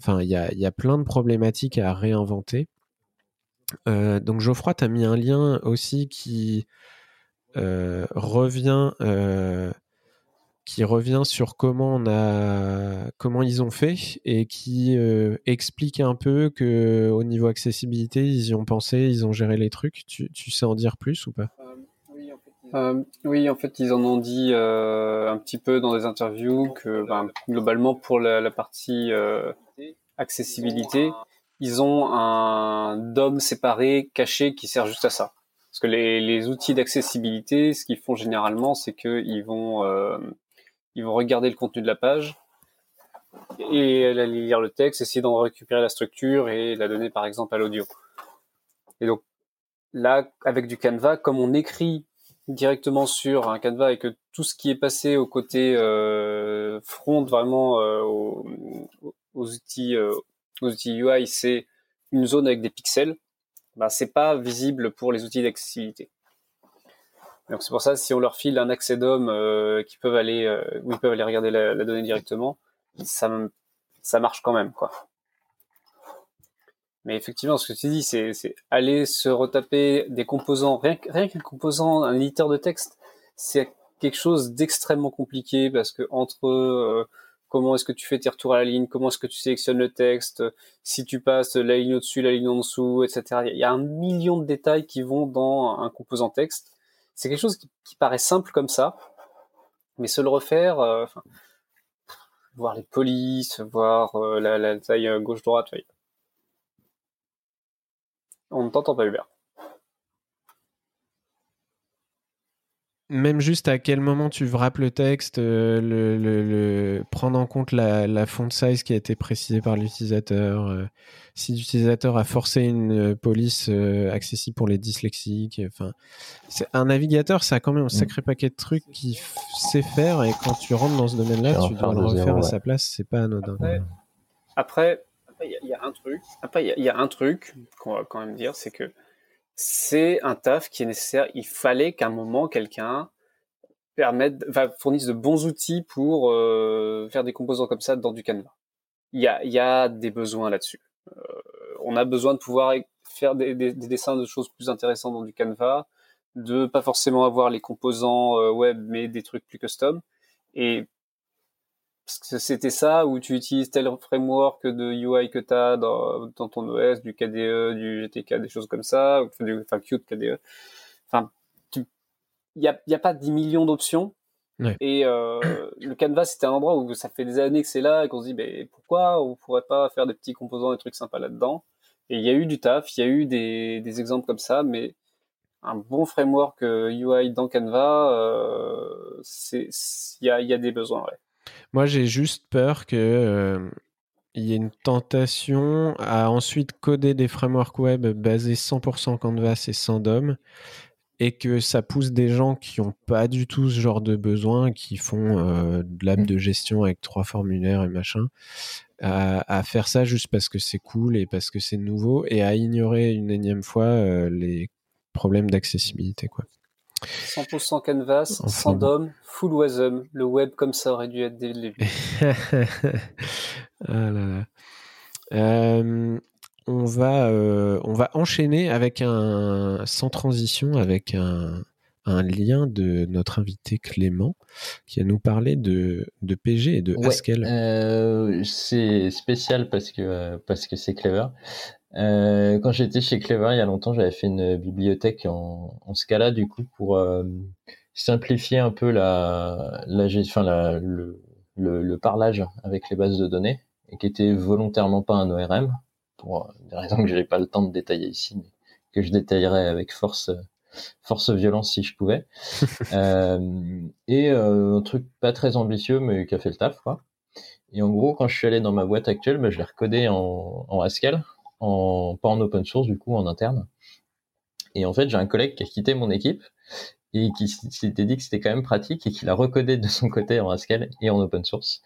Enfin, il y a, y a, plein de problématiques à réinventer. Euh, donc Geoffroy, tu as mis un lien aussi qui euh, revient qui revient sur comment on a comment ils ont fait et qui euh, explique un peu que au niveau accessibilité ils y ont pensé ils ont géré les trucs tu, tu sais en dire plus ou pas? Euh, oui, en fait, ils en ont dit euh, un petit peu dans des interviews que ben, globalement, pour la, la partie accessibilité, ils ont un DOM séparé, caché, qui sert juste à ça. Parce que les, les outils d'accessibilité, ce qu'ils font généralement, c'est qu'ils vont ils vont regarder le contenu de la page et aller lire le texte, essayer d'en récupérer la structure et la donner par exemple à l'audio. Et donc là, avec du Canva, comme on écrit directement sur un Canva et que tout ce qui est passé au côté euh, front vraiment euh, aux, outils euh, aux outils UI, c'est une zone avec des pixels. Bah, c'est pas visible pour les outils d'accessibilité. Donc c'est pour ça, si on leur file un accès d'homme euh, qui peuvent aller, euh, où ils peuvent aller regarder la, donnée directement, ça, ça marche quand même, quoi. Mais effectivement, ce que tu dis, c'est, aller se retaper des composants, rien, rien qu'un composant, un éditeur de texte, c'est quelque chose d'extrêmement compliqué parce que entre euh, comment est-ce que tu fais tes retours à la ligne, comment est-ce que tu sélectionnes le texte, si tu passes la ligne au-dessus, la ligne en dessous, etc. Il y a un million de détails qui vont dans un composant texte c'est quelque chose qui, paraît simple comme ça, mais se le refaire, euh, voir les polices, voir euh, la, taille euh, gauche-droite, on ne t'entend pas, Hubert. Même juste à quel moment tu wrappes le texte, euh, le, prendre en compte la, font size qui a été précisée par l'utilisateur, euh, si l'utilisateur a forcé une police accessible pour les dyslexiques. Enfin, c'est un navigateur, ça a quand même un mm. sacré paquet de trucs qu'il sait faire et quand tu rentres dans ce domaine-là, tu dois le refaire à sa place. C'est pas anodin. Après, il y, a un truc. Après, il y, a un truc qu'on va quand même dire, c'est que c'est un taf qui est nécessaire. Il fallait qu'à un moment, quelqu'un permette, fournisse de bons outils pour euh, faire des composants comme ça dans du Canva. Il y a, y a des besoins là-dessus. Euh, on a besoin de pouvoir faire des, des, dessins de choses plus intéressantes dans du Canva, de pas forcément avoir les composants euh, web, mais des trucs plus custom. Et c'était ça où tu utilises tel framework de UI que tu as dans, dans, ton OS, du KDE, du GTK, des choses comme ça, enfin, du, enfin Qt, KDE. Enfin, il n'y a, y a pas 10 millions d'options. Et euh, le Canvas, c'était un endroit où ça fait des années que c'est là et qu'on se dit, ben, pourquoi on pourrait pas faire des petits composants, des trucs sympas là-dedans? Et il y a eu du taf, il y a eu des, des exemples comme ça, mais un bon framework UI euh, dans Canva, euh, il y a, y a des besoins. Ouais. Moi, j'ai juste peur que euh, il y ait une tentation à ensuite coder des frameworks web basés 100% Canvas et sans DOM et que ça pousse des gens qui n'ont pas du tout ce genre de besoin, qui font euh, de l'app de gestion avec trois formulaires et machin, à, faire ça juste parce que c'est cool et parce que c'est nouveau et à ignorer une énième fois euh, les problèmes d'accessibilité. quoi. 100% canvas, sans DOM, full WASM. Le web comme ça aurait dû être dès le début. ah là là. Euh, on, va, euh, on va enchaîner avec un, sans transition, avec un, un, lien de notre invité Clément qui va nous parler de, de PG et de Haskell. Euh, c'est spécial parce que parce que c'est clever. Euh, quand j'étais chez Clever il y a longtemps, j'avais fait une bibliothèque en, en Scala du coup pour euh, simplifier un peu la, la, enfin, la le, le, le, parlage avec les bases de données et qui était volontairement pas un ORM pour des raisons que j'ai pas le temps de détailler ici, mais que je détaillerai avec force force violence si je pouvais. euh, et euh, un truc pas très ambitieux mais qui a fait le taf quoi. Et en gros, quand je suis allé dans ma boîte actuelle, ben, je l'ai recodé en, en Haskell en, pas en open source, du coup, en interne. Et en fait, j'ai un collègue qui a quitté mon équipe et qui s'était dit que c'était quand même pratique et qu'il a recodé de son côté en Haskell et en open source.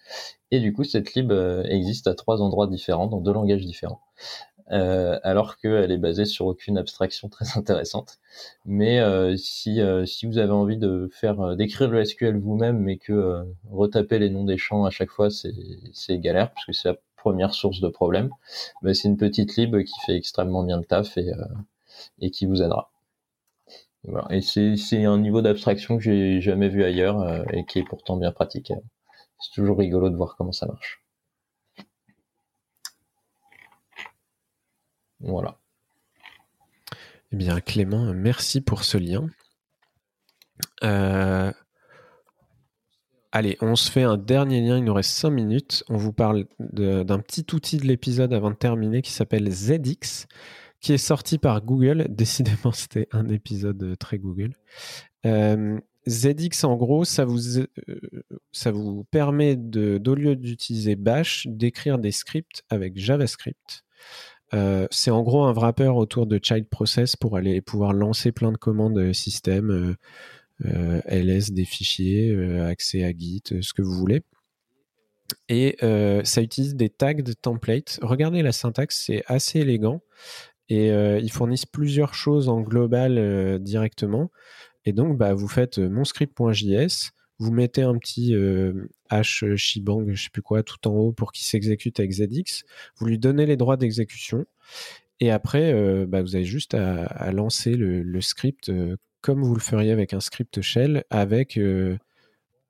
Et du coup, cette lib euh, existe à trois endroits différents, dans deux langages différents. Euh, alors qu'elle est basée sur aucune abstraction très intéressante. Mais euh, si, euh, si vous avez envie de faire d'écrire le SQL vous-même, mais que retaper les noms des champs à chaque fois, c'est galère, parce que c'est première source de problème, mais c'est une petite lib qui fait extrêmement bien le taf et, euh, qui vous aidera. Et c'est un niveau d'abstraction que j'ai jamais vu ailleurs euh, et qui est pourtant bien pratique. C'est toujours rigolo de voir comment ça marche. Voilà. Eh bien, Clément, merci pour ce lien. Euh, Allez, on se fait un dernier lien, il nous reste 5 minutes. On vous parle d'un petit outil de l'épisode avant de terminer qui s'appelle ZX, qui est sorti par Google. Décidément, c'était un épisode très Google. Euh, ZX, en gros, ça vous, euh, permet, d'au lieu d'utiliser Bash, d'écrire des scripts avec JavaScript. Euh, c'est en gros un wrapper autour de Child Process pour aller pouvoir lancer plein de commandes système euh, ls des fichiers, euh, accès à Git, euh, ce que vous voulez. Et ça utilise des tags de template. Regardez la syntaxe, c'est assez élégant. Et ils fournissent plusieurs choses en global directement. Et donc, bah, vous faites monscript.js, vous mettez un petit h shibang, je sais plus quoi, tout en haut pour qu'il s'exécute avec ZX. Vous lui donnez les droits d'exécution. Et après, bah, vous avez juste à, lancer le script comme vous le feriez avec un script shell, avec euh,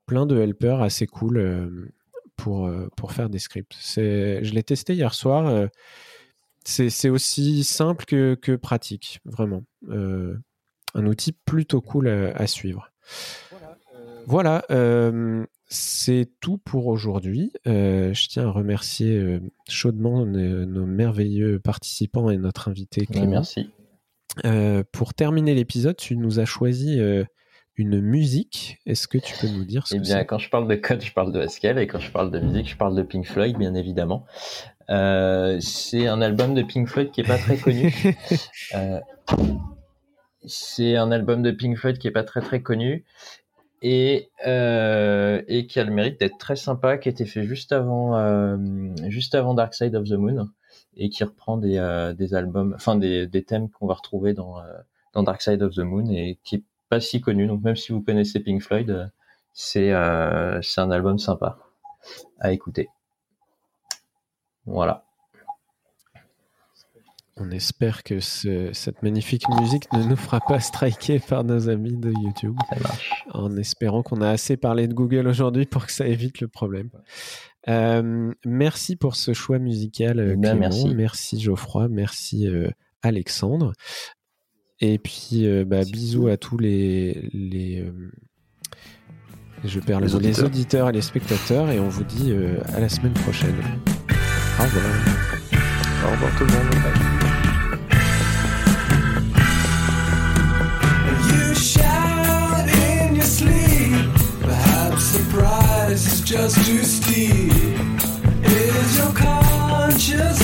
plein de helpers assez cool euh, pour, euh, pour faire des scripts. Je l'ai testé hier soir. c'est aussi simple que, que pratique, vraiment. un outil plutôt cool à, suivre. Voilà, c'est tout pour aujourd'hui. je tiens à remercier chaudement nos, merveilleux participants et notre invité Clément. Merci. Euh, pour terminer l'épisode, tu nous as choisi euh, une musique. Est-ce que tu peux nous dire ce eh bien, quand je parle de code, je parle de Haskell, et quand je parle de musique, je parle de Pink Floyd, bien évidemment. Euh, c'est un album de Pink Floyd qui est pas très connu. c'est un album de Pink Floyd qui est pas très très connu et, et qui a le mérite d'être très sympa, qui a été fait juste avant, juste avant Dark Side of the Moon et qui reprend des, euh, des albums, enfin des, des thèmes qu'on va retrouver dans, euh, dans Dark Side of the Moon et qui est pas si connu. Donc même si vous connaissez Pink Floyd, euh, c'est c'est un album sympa à écouter. Voilà. On espère que cette magnifique musique ne nous fera pas striker par nos amis de YouTube. Ça marche. En espérant qu'on a assez parlé de Google aujourd'hui pour que ça évite le problème. Euh, merci pour ce choix musical, euh, ben, merci. merci Geoffroy, merci euh, Alexandre. Et puis, bah, bisous à tous les, les je perds les, les, auditeurs et les spectateurs et on vous dit à la semaine prochaine. Au revoir. Au revoir tout le monde. Just too steep. Is your conscience